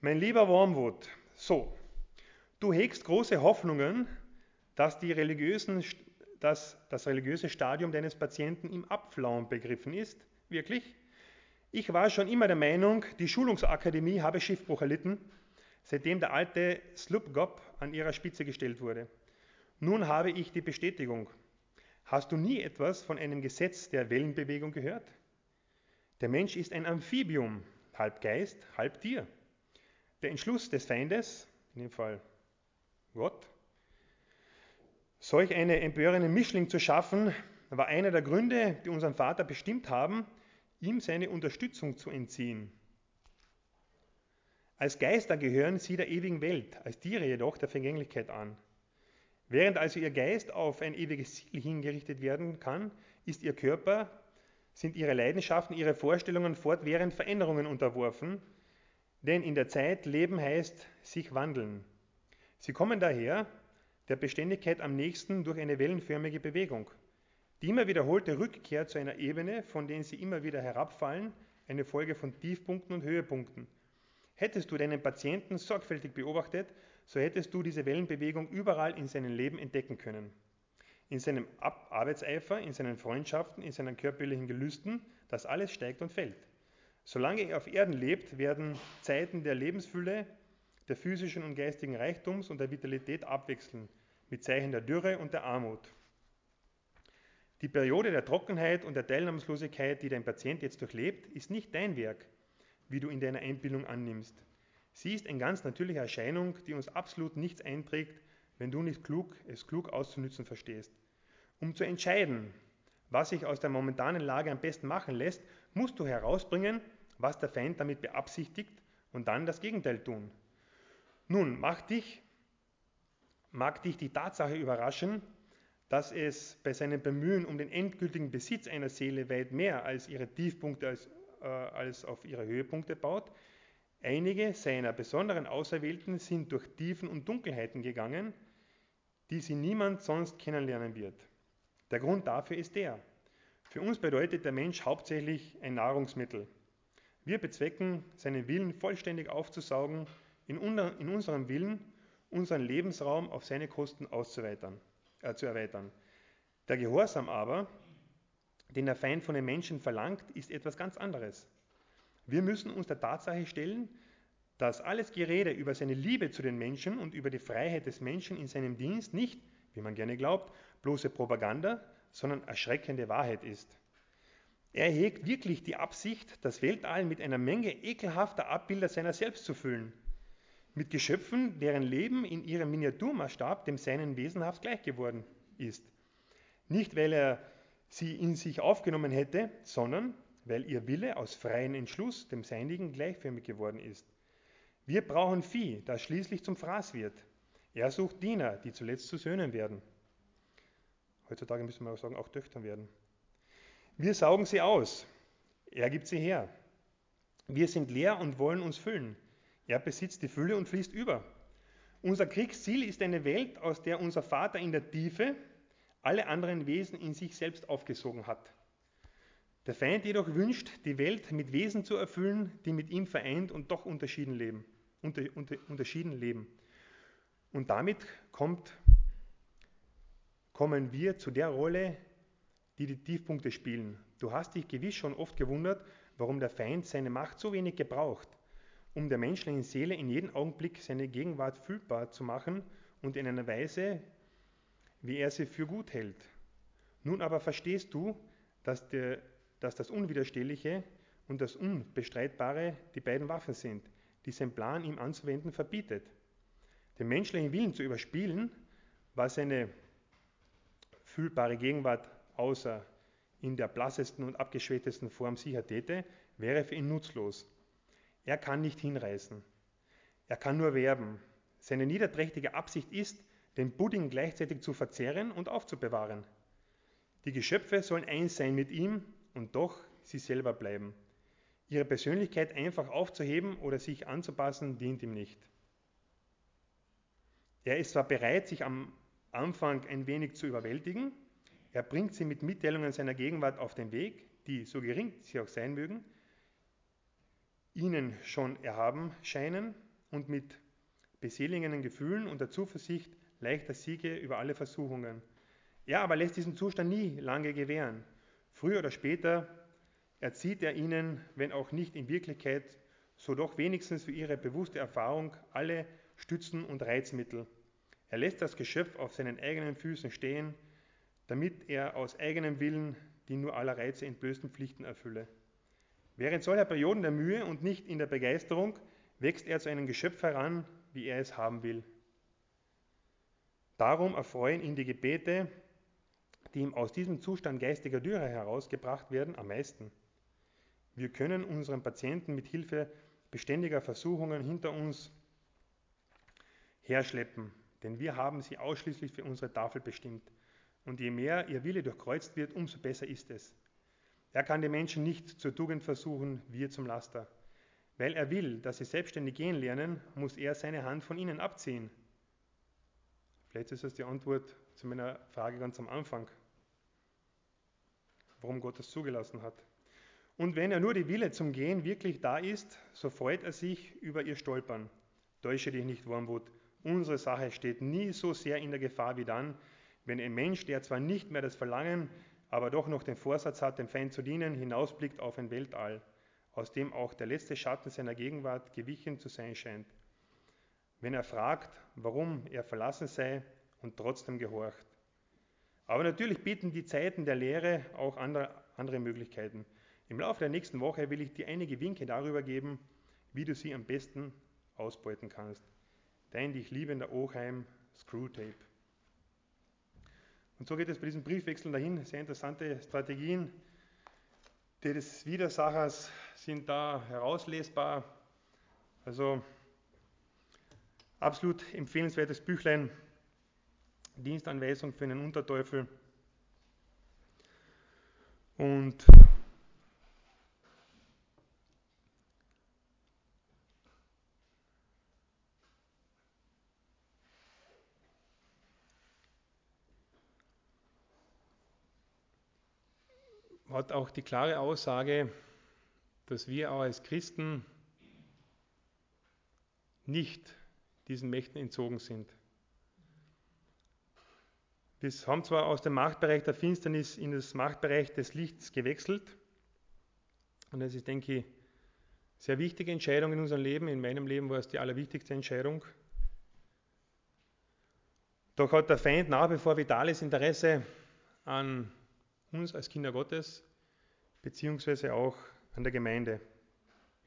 Mein lieber Wormwood, so, du hegst große Hoffnungen, dass, die religiösen, dass das religiöse Stadium deines Patienten im Abflauen begriffen ist. Wirklich? Ich war schon immer der Meinung, die Schulungsakademie habe Schiffbruch erlitten, seitdem der alte Slupgop an ihrer Spitze gestellt wurde. Nun habe ich die Bestätigung. Hast du nie etwas von einem Gesetz der Wellenbewegung gehört? Der Mensch ist ein Amphibium, halb Geist, halb Tier. Der Entschluss des Feindes, in dem Fall Gott, solch eine empörende Mischling zu schaffen, war einer der Gründe, die unseren Vater bestimmt haben, ihm seine Unterstützung zu entziehen. Als Geister gehören sie der ewigen Welt, als Tiere jedoch der Vergänglichkeit an. Während also ihr Geist auf ein ewiges Ziel hingerichtet werden kann, ist ihr Körper, sind ihre Leidenschaften, ihre Vorstellungen fortwährend Veränderungen unterworfen, denn in der Zeit leben heißt sich wandeln. Sie kommen daher der Beständigkeit am nächsten durch eine wellenförmige Bewegung. Die immer wiederholte Rückkehr zu einer Ebene, von der sie immer wieder herabfallen, eine Folge von Tiefpunkten und Höhepunkten. Hättest du deinen Patienten sorgfältig beobachtet, so hättest du diese Wellenbewegung überall in seinem Leben entdecken können. In seinem Arbeitseifer, in seinen Freundschaften, in seinen körperlichen Gelüsten, das alles steigt und fällt. Solange er auf Erden lebt, werden Zeiten der Lebensfülle, der physischen und geistigen Reichtums und der Vitalität abwechseln, mit Zeichen der Dürre und der Armut. Die Periode der Trockenheit und der Teilnahmslosigkeit, die dein Patient jetzt durchlebt, ist nicht dein Werk, wie du in deiner Einbildung annimmst. Sie ist eine ganz natürliche Erscheinung, die uns absolut nichts einträgt, wenn du nicht klug, es klug auszunützen verstehst. Um zu entscheiden, was sich aus der momentanen Lage am besten machen lässt, musst du herausbringen, was der Feind damit beabsichtigt und dann das Gegenteil tun. Nun, mag dich, mag dich die Tatsache überraschen, dass es bei seinem Bemühen um den endgültigen Besitz einer Seele weit mehr als ihre Tiefpunkte als, äh, als auf ihre Höhepunkte baut. Einige seiner besonderen Auserwählten sind durch Tiefen und Dunkelheiten gegangen, die sie niemand sonst kennenlernen wird. Der Grund dafür ist der. Für uns bedeutet der Mensch hauptsächlich ein Nahrungsmittel. Wir bezwecken, seinen Willen vollständig aufzusaugen, in, in unserem Willen unseren Lebensraum auf seine Kosten auszuweitern äh, zu erweitern. Der Gehorsam aber, den der Feind von den Menschen verlangt, ist etwas ganz anderes. Wir müssen uns der Tatsache stellen, dass alles Gerede über seine Liebe zu den Menschen und über die Freiheit des Menschen in seinem Dienst nicht, wie man gerne glaubt, bloße Propaganda, sondern erschreckende Wahrheit ist. Er hegt wirklich die Absicht, das Weltall mit einer Menge ekelhafter Abbilder seiner selbst zu füllen mit Geschöpfen, deren Leben in ihrem Miniaturmaßstab dem seinen wesenhaft gleich geworden ist. Nicht, weil er sie in sich aufgenommen hätte, sondern weil ihr Wille aus freiem Entschluss dem seinigen gleichförmig geworden ist. Wir brauchen Vieh, das schließlich zum Fraß wird. Er sucht Diener, die zuletzt zu Söhnen werden. Heutzutage müssen wir auch sagen, auch Töchtern werden. Wir saugen sie aus. Er gibt sie her. Wir sind leer und wollen uns füllen. Er besitzt die Fülle und fließt über. Unser Kriegsziel ist eine Welt, aus der unser Vater in der Tiefe alle anderen Wesen in sich selbst aufgesogen hat. Der Feind jedoch wünscht, die Welt mit Wesen zu erfüllen, die mit ihm vereint und doch unterschieden leben. Unter, unter, unterschieden leben. Und damit kommt, kommen wir zu der Rolle, die die Tiefpunkte spielen. Du hast dich gewiss schon oft gewundert, warum der Feind seine Macht so wenig gebraucht um der menschlichen Seele in jedem Augenblick seine Gegenwart fühlbar zu machen und in einer Weise, wie er sie für gut hält. Nun aber verstehst du, dass, der, dass das Unwiderstehliche und das Unbestreitbare die beiden Waffen sind, die sein Plan ihm anzuwenden verbietet. Den menschlichen Willen zu überspielen, was seine fühlbare Gegenwart außer in der blassesten und abgeschwächtesten Form sicher täte, wäre für ihn nutzlos. Er kann nicht hinreißen. Er kann nur werben. Seine niederträchtige Absicht ist, den Pudding gleichzeitig zu verzehren und aufzubewahren. Die Geschöpfe sollen eins sein mit ihm und doch sie selber bleiben. Ihre Persönlichkeit einfach aufzuheben oder sich anzupassen, dient ihm nicht. Er ist zwar bereit, sich am Anfang ein wenig zu überwältigen, er bringt sie mit Mitteilungen seiner Gegenwart auf den Weg, die, so gering sie auch sein mögen, ihnen schon erhaben scheinen und mit beseligenden Gefühlen und der Zuversicht leichter Siege über alle Versuchungen. Er aber lässt diesen Zustand nie lange gewähren. Früher oder später erzieht er ihnen, wenn auch nicht in Wirklichkeit, so doch wenigstens für ihre bewusste Erfahrung alle Stützen und Reizmittel. Er lässt das Geschöpf auf seinen eigenen Füßen stehen, damit er aus eigenem Willen die nur aller Reize entblößten Pflichten erfülle. Während solcher Perioden der Mühe und nicht in der Begeisterung wächst er zu einem Geschöpf heran, wie er es haben will. Darum erfreuen ihn die Gebete, die ihm aus diesem Zustand geistiger Dürre herausgebracht werden, am meisten. Wir können unseren Patienten mit Hilfe beständiger Versuchungen hinter uns herschleppen, denn wir haben sie ausschließlich für unsere Tafel bestimmt. Und je mehr ihr Wille durchkreuzt wird, umso besser ist es. Er kann die Menschen nicht zur Tugend versuchen, wir zum Laster. Weil er will, dass sie selbstständig gehen lernen, muss er seine Hand von ihnen abziehen. Vielleicht ist das die Antwort zu meiner Frage ganz am Anfang, warum Gott das zugelassen hat. Und wenn er nur die Wille zum Gehen wirklich da ist, so freut er sich über ihr Stolpern. Täusche dich nicht, Wormwood. Unsere Sache steht nie so sehr in der Gefahr wie dann, wenn ein Mensch, der zwar nicht mehr das Verlangen, aber doch noch den Vorsatz hat, dem Feind zu dienen, hinausblickt auf ein Weltall, aus dem auch der letzte Schatten seiner Gegenwart gewichen zu sein scheint. Wenn er fragt, warum er verlassen sei und trotzdem gehorcht. Aber natürlich bieten die Zeiten der Lehre auch andere, andere Möglichkeiten. Im Laufe der nächsten Woche will ich dir einige Winke darüber geben, wie du sie am besten ausbeuten kannst. Dein dich liebender Oheim Screwtape. Und so geht es bei diesem Briefwechsel dahin. Sehr interessante Strategien. Des Widersachers sind da herauslesbar. Also absolut empfehlenswertes Büchlein. Dienstanweisung für einen Unterteufel. Und hat auch die klare Aussage, dass wir auch als Christen nicht diesen Mächten entzogen sind. Wir haben zwar aus dem Machtbereich der Finsternis in das Machtbereich des Lichts gewechselt, und das ist, denke ich, sehr wichtige Entscheidung in unserem Leben. In meinem Leben war es die allerwichtigste Entscheidung. Doch hat der Feind nach wie vor vitales Interesse an uns als Kinder Gottes, beziehungsweise auch an der Gemeinde.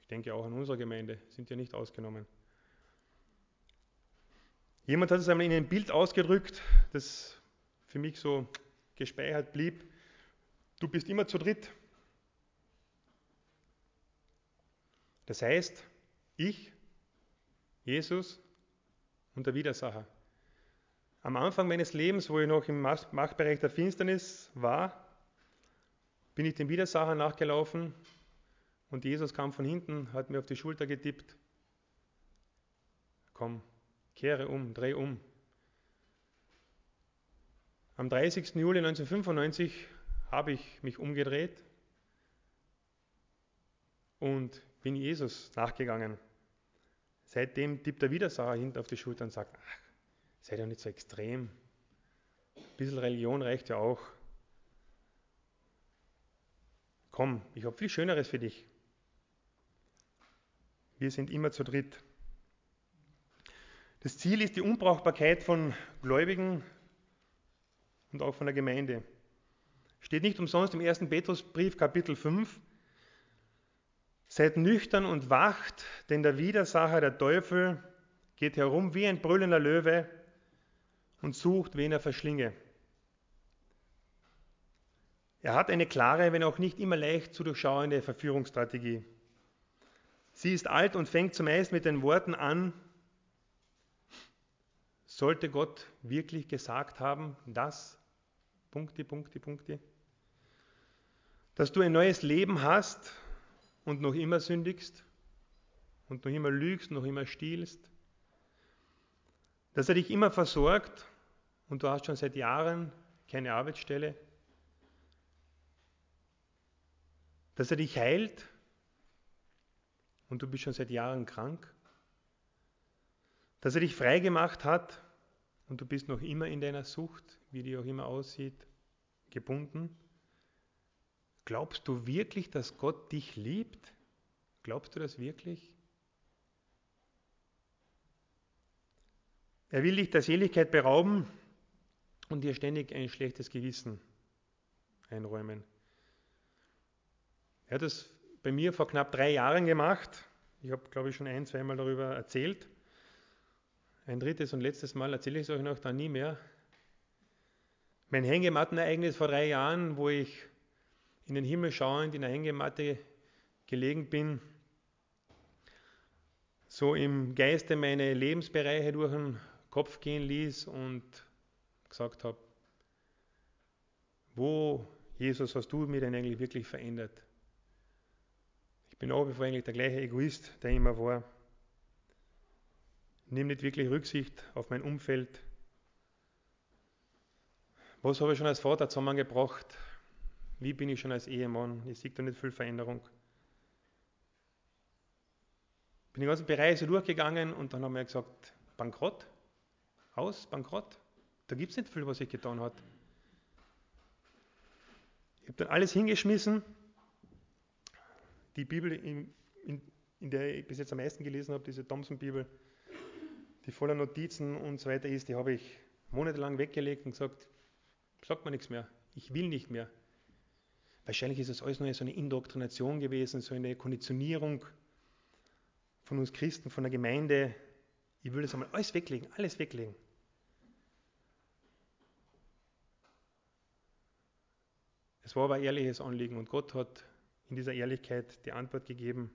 Ich denke auch an unsere Gemeinde, sind ja nicht ausgenommen. Jemand hat es einmal in einem Bild ausgedrückt, das für mich so gespeichert blieb. Du bist immer zu dritt. Das heißt, ich, Jesus und der Widersacher. Am Anfang meines Lebens, wo ich noch im Machtbereich der Finsternis war, bin ich dem Widersacher nachgelaufen und Jesus kam von hinten, hat mir auf die Schulter getippt. Komm, kehre um, dreh um. Am 30. Juli 1995 habe ich mich umgedreht und bin Jesus nachgegangen. Seitdem tippt der Widersacher hinten auf die Schulter und sagt, ach, sei doch nicht so extrem. Ein bisschen Religion reicht ja auch. Komm, ich habe viel Schöneres für dich. Wir sind immer zu dritt. Das Ziel ist die Unbrauchbarkeit von Gläubigen und auch von der Gemeinde. Steht nicht umsonst im 1. Petrusbrief Kapitel 5. Seid nüchtern und wacht, denn der Widersacher, der Teufel, geht herum wie ein brüllender Löwe und sucht, wen er verschlinge. Er hat eine klare, wenn auch nicht immer leicht zu durchschauende Verführungsstrategie. Sie ist alt und fängt zumeist mit den Worten an, sollte Gott wirklich gesagt haben, das, Punkte, Punkte, Punkte, dass du ein neues Leben hast und noch immer sündigst und noch immer lügst, noch immer stiehlst, dass er dich immer versorgt und du hast schon seit Jahren keine Arbeitsstelle, dass er dich heilt und du bist schon seit Jahren krank, dass er dich frei gemacht hat und du bist noch immer in deiner Sucht, wie die auch immer aussieht, gebunden. Glaubst du wirklich, dass Gott dich liebt? Glaubst du das wirklich? Er will dich der Seligkeit berauben und dir ständig ein schlechtes Gewissen einräumen. Er hat das bei mir vor knapp drei Jahren gemacht. Ich habe, glaube ich, schon ein, zweimal darüber erzählt. Ein drittes und letztes Mal erzähle ich es euch noch dann nie mehr. Mein Hängemattenereignis vor drei Jahren, wo ich in den Himmel schauend in der Hängematte gelegen bin, so im Geiste meine Lebensbereiche durch den Kopf gehen ließ und gesagt habe, wo, Jesus, hast du mich denn eigentlich wirklich verändert? Ich bin auch bevor eigentlich der gleiche Egoist, der immer war. Nimm nicht wirklich Rücksicht auf mein Umfeld. Was habe ich schon als Vater zusammengebracht? Wie bin ich schon als Ehemann? Ich sehe da nicht viel Veränderung. Bin die ganzen Bereiche durchgegangen und dann haben wir gesagt, Bankrott, aus, Bankrott. Da gibt es nicht viel, was ich getan habe. Ich habe dann alles hingeschmissen die Bibel, in, in, in, der ich bis jetzt am meisten gelesen habe, diese Thompson-Bibel, die voller Notizen und so weiter ist, die habe ich monatelang weggelegt und gesagt, sagt mir nichts mehr, ich will nicht mehr. Wahrscheinlich ist es alles nur so eine Indoktrination gewesen, so eine Konditionierung von uns Christen, von der Gemeinde. Ich will das einmal alles weglegen, alles weglegen. Es war aber ein ehrliches Anliegen und Gott hat in dieser Ehrlichkeit die Antwort gegeben.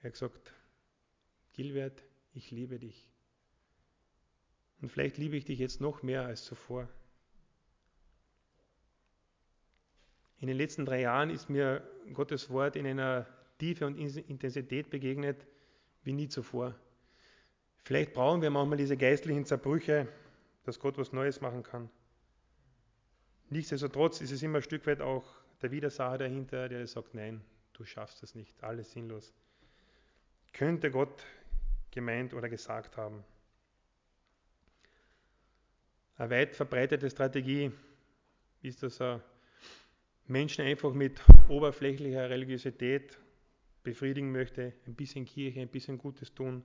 Er hat gesagt, Gilbert, ich liebe dich. Und vielleicht liebe ich dich jetzt noch mehr als zuvor. In den letzten drei Jahren ist mir Gottes Wort in einer Tiefe und Intensität begegnet wie nie zuvor. Vielleicht brauchen wir manchmal diese geistlichen Zerbrüche, dass Gott was Neues machen kann. Nichtsdestotrotz ist es immer ein Stück weit auch der Widersacher dahinter, der sagt, nein, du schaffst das nicht, alles sinnlos. Könnte Gott gemeint oder gesagt haben. Eine weit verbreitete Strategie ist, dass er Menschen einfach mit oberflächlicher Religiosität befriedigen möchte, ein bisschen Kirche, ein bisschen Gutes tun,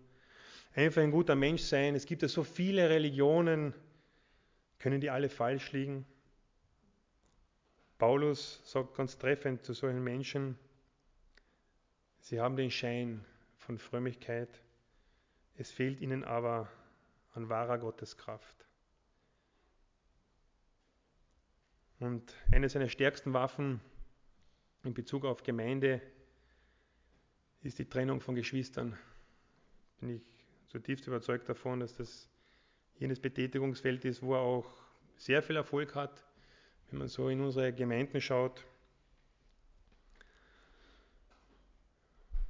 einfach ein guter Mensch sein. Es gibt ja so viele Religionen, können die alle falsch liegen? Paulus sagt ganz treffend zu solchen Menschen, sie haben den Schein von Frömmigkeit, es fehlt ihnen aber an wahrer Gotteskraft. Und eine seiner stärksten Waffen in Bezug auf Gemeinde ist die Trennung von Geschwistern. Bin ich zutiefst überzeugt davon, dass das jenes Betätigungsfeld ist, wo er auch sehr viel Erfolg hat, wenn man so in unsere Gemeinden schaut.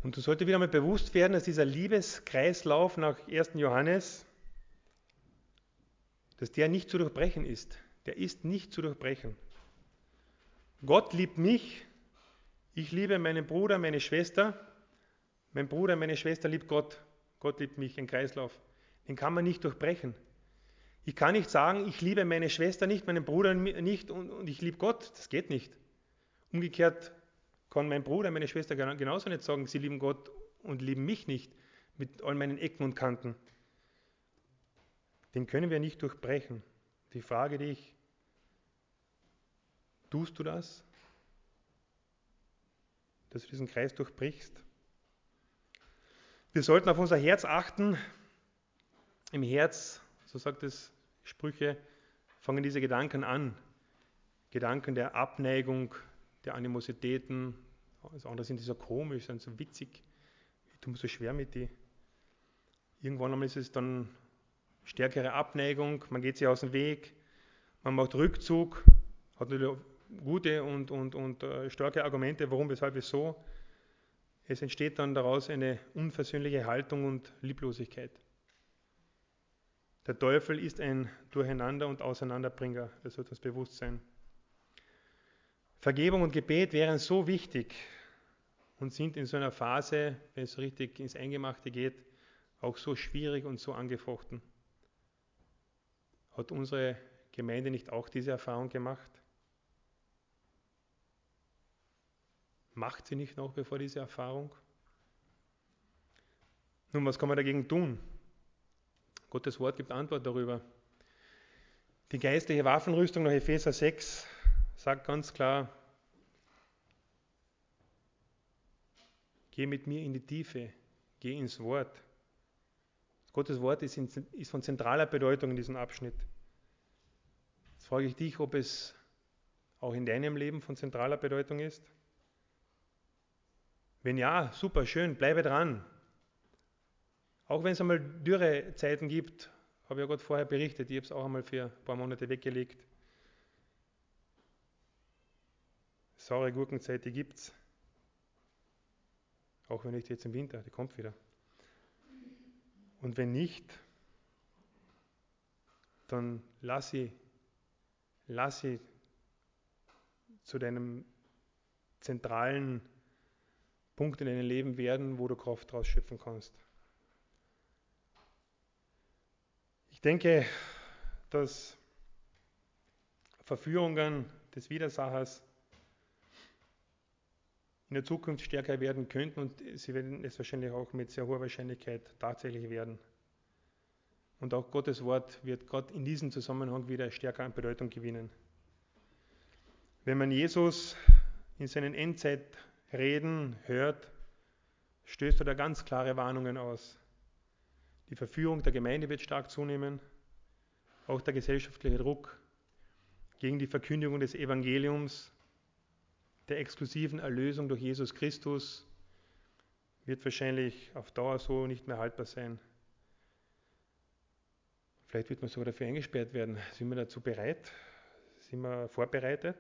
Und du sollte wieder mal bewusst werden, dass dieser Liebeskreislauf nach 1. Johannes, dass der nicht zu durchbrechen ist. Der ist nicht zu durchbrechen. Gott liebt mich, ich liebe meinen Bruder, meine Schwester, mein Bruder, meine Schwester liebt Gott, Gott liebt mich, ein Kreislauf. Den kann man nicht durchbrechen. Ich kann nicht sagen, ich liebe meine Schwester nicht, meinen Bruder nicht und, und ich liebe Gott. Das geht nicht. Umgekehrt kann mein Bruder, meine Schwester genauso nicht sagen, sie lieben Gott und lieben mich nicht mit all meinen Ecken und Kanten. Den können wir nicht durchbrechen. Die Frage dich, tust du das? Dass du diesen Kreis durchbrichst? Wir sollten auf unser Herz achten. Im Herz, so sagt es Sprüche fangen diese Gedanken an. Gedanken der Abneigung, der Animositäten, das andere sind die so komisch, sind so witzig. tun wir so schwer mit die. Irgendwann einmal ist es dann stärkere Abneigung, man geht sich aus dem Weg, man macht Rückzug, hat natürlich gute und, und, und äh, starke Argumente, warum, weshalb, wieso. Es entsteht dann daraus eine unversöhnliche Haltung und Lieblosigkeit. Der Teufel ist ein Durcheinander und Auseinanderbringer, das sollte uns bewusst sein. Vergebung und Gebet wären so wichtig und sind in so einer Phase, wenn es richtig ins Eingemachte geht, auch so schwierig und so angefochten. Hat unsere Gemeinde nicht auch diese Erfahrung gemacht? Macht sie nicht noch bevor diese Erfahrung? Nun, was kann man dagegen tun? Gottes Wort gibt Antwort darüber. Die geistliche Waffenrüstung nach Epheser 6 sagt ganz klar, geh mit mir in die Tiefe, geh ins Wort. Gottes Wort ist, in, ist von zentraler Bedeutung in diesem Abschnitt. Jetzt frage ich dich, ob es auch in deinem Leben von zentraler Bedeutung ist. Wenn ja, super, schön, bleibe dran. Auch wenn es einmal Dürrezeiten gibt, habe ich ja gerade vorher berichtet, ich habe es auch einmal für ein paar Monate weggelegt. Saure Gurkenzeit, die gibt es. Auch wenn nicht jetzt im Winter, die kommt wieder. Und wenn nicht, dann lass sie, lass sie zu deinem zentralen Punkt in deinem Leben werden, wo du Kraft draus schöpfen kannst. Ich denke, dass Verführungen des Widersachers in der Zukunft stärker werden könnten und sie werden es wahrscheinlich auch mit sehr hoher Wahrscheinlichkeit tatsächlich werden. Und auch Gottes Wort wird Gott in diesem Zusammenhang wieder stärker an Bedeutung gewinnen. Wenn man Jesus in seinen Endzeitreden hört, stößt er da ganz klare Warnungen aus. Die Verführung der Gemeinde wird stark zunehmen, auch der gesellschaftliche Druck gegen die Verkündigung des Evangeliums, der exklusiven Erlösung durch Jesus Christus wird wahrscheinlich auf Dauer so nicht mehr haltbar sein. Vielleicht wird man sogar dafür eingesperrt werden. Sind wir dazu bereit? Sind wir vorbereitet?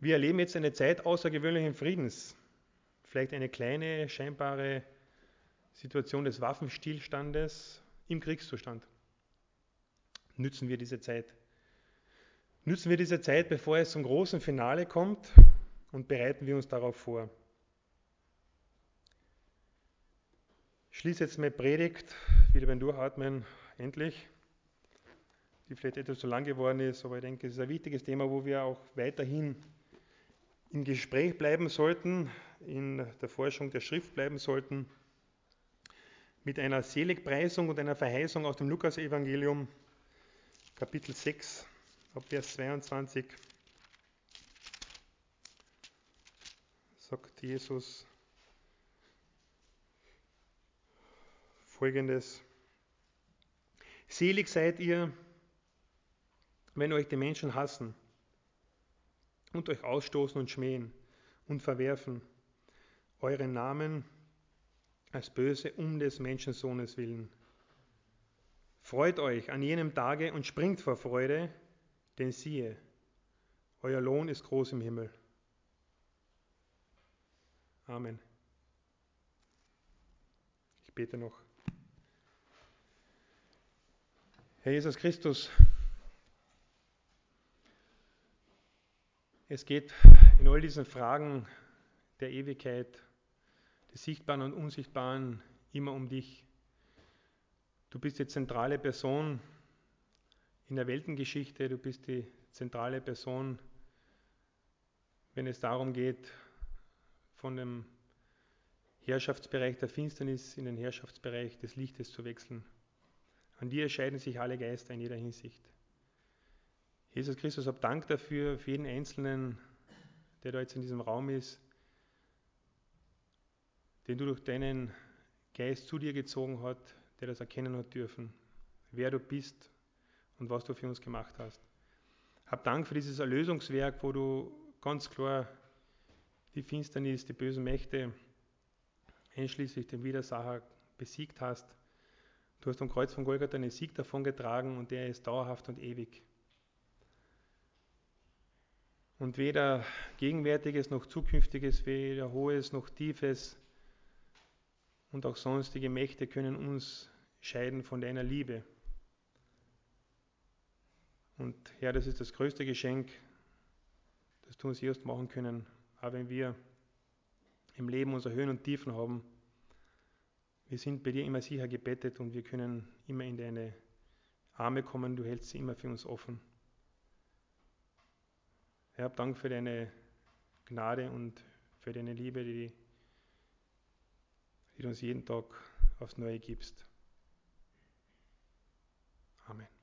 Wir erleben jetzt eine Zeit außergewöhnlichen Friedens. Vielleicht eine kleine, scheinbare Situation des Waffenstillstandes im Kriegszustand. Nützen wir diese Zeit. Nützen wir diese Zeit, bevor es zum großen Finale kommt und bereiten wir uns darauf vor. Ich schließe jetzt meine Predigt, wieder beim Durchatmen, endlich, die vielleicht etwas zu lang geworden ist, aber ich denke, es ist ein wichtiges Thema, wo wir auch weiterhin im Gespräch bleiben sollten, in der Forschung der Schrift bleiben sollten mit einer Seligpreisung und einer Verheißung aus dem Lukasevangelium, Kapitel 6, ab Vers 22. Sagt Jesus folgendes: Selig seid ihr, wenn euch die Menschen hassen und euch ausstoßen und schmähen und verwerfen, euren Namen als böse um des Menschensohnes willen. Freut euch an jenem Tage und springt vor Freude, denn siehe, euer Lohn ist groß im Himmel. Amen. Ich bete noch. Herr Jesus Christus, es geht in all diesen Fragen der Ewigkeit des Sichtbaren und Unsichtbaren immer um dich. Du bist die zentrale Person in der Weltengeschichte, du bist die zentrale Person, wenn es darum geht, von dem Herrschaftsbereich der Finsternis in den Herrschaftsbereich des Lichtes zu wechseln. An dir scheiden sich alle Geister in jeder Hinsicht. Jesus Christus, hab Dank dafür, für jeden Einzelnen, der da jetzt in diesem Raum ist, den du durch deinen Geist zu dir gezogen hast, der das erkennen hat dürfen, wer du bist und was du für uns gemacht hast. Hab Dank für dieses Erlösungswerk, wo du ganz klar die Finsternis, die bösen Mächte einschließlich den Widersacher besiegt hast. Du hast am Kreuz von Golgatha einen Sieg davon getragen und der ist dauerhaft und ewig. Und weder Gegenwärtiges noch Zukünftiges, weder Hohes noch Tiefes und auch sonstige Mächte können uns scheiden von deiner Liebe. Und Herr, das ist das größte Geschenk, das du uns erst machen können, auch wenn wir im Leben unsere Höhen und Tiefen haben. Wir sind bei dir immer sicher gebettet und wir können immer in deine Arme kommen. Du hältst sie immer für uns offen. Herr, Dank für deine Gnade und für deine Liebe, die, die du uns jeden Tag aufs Neue gibst. Amen.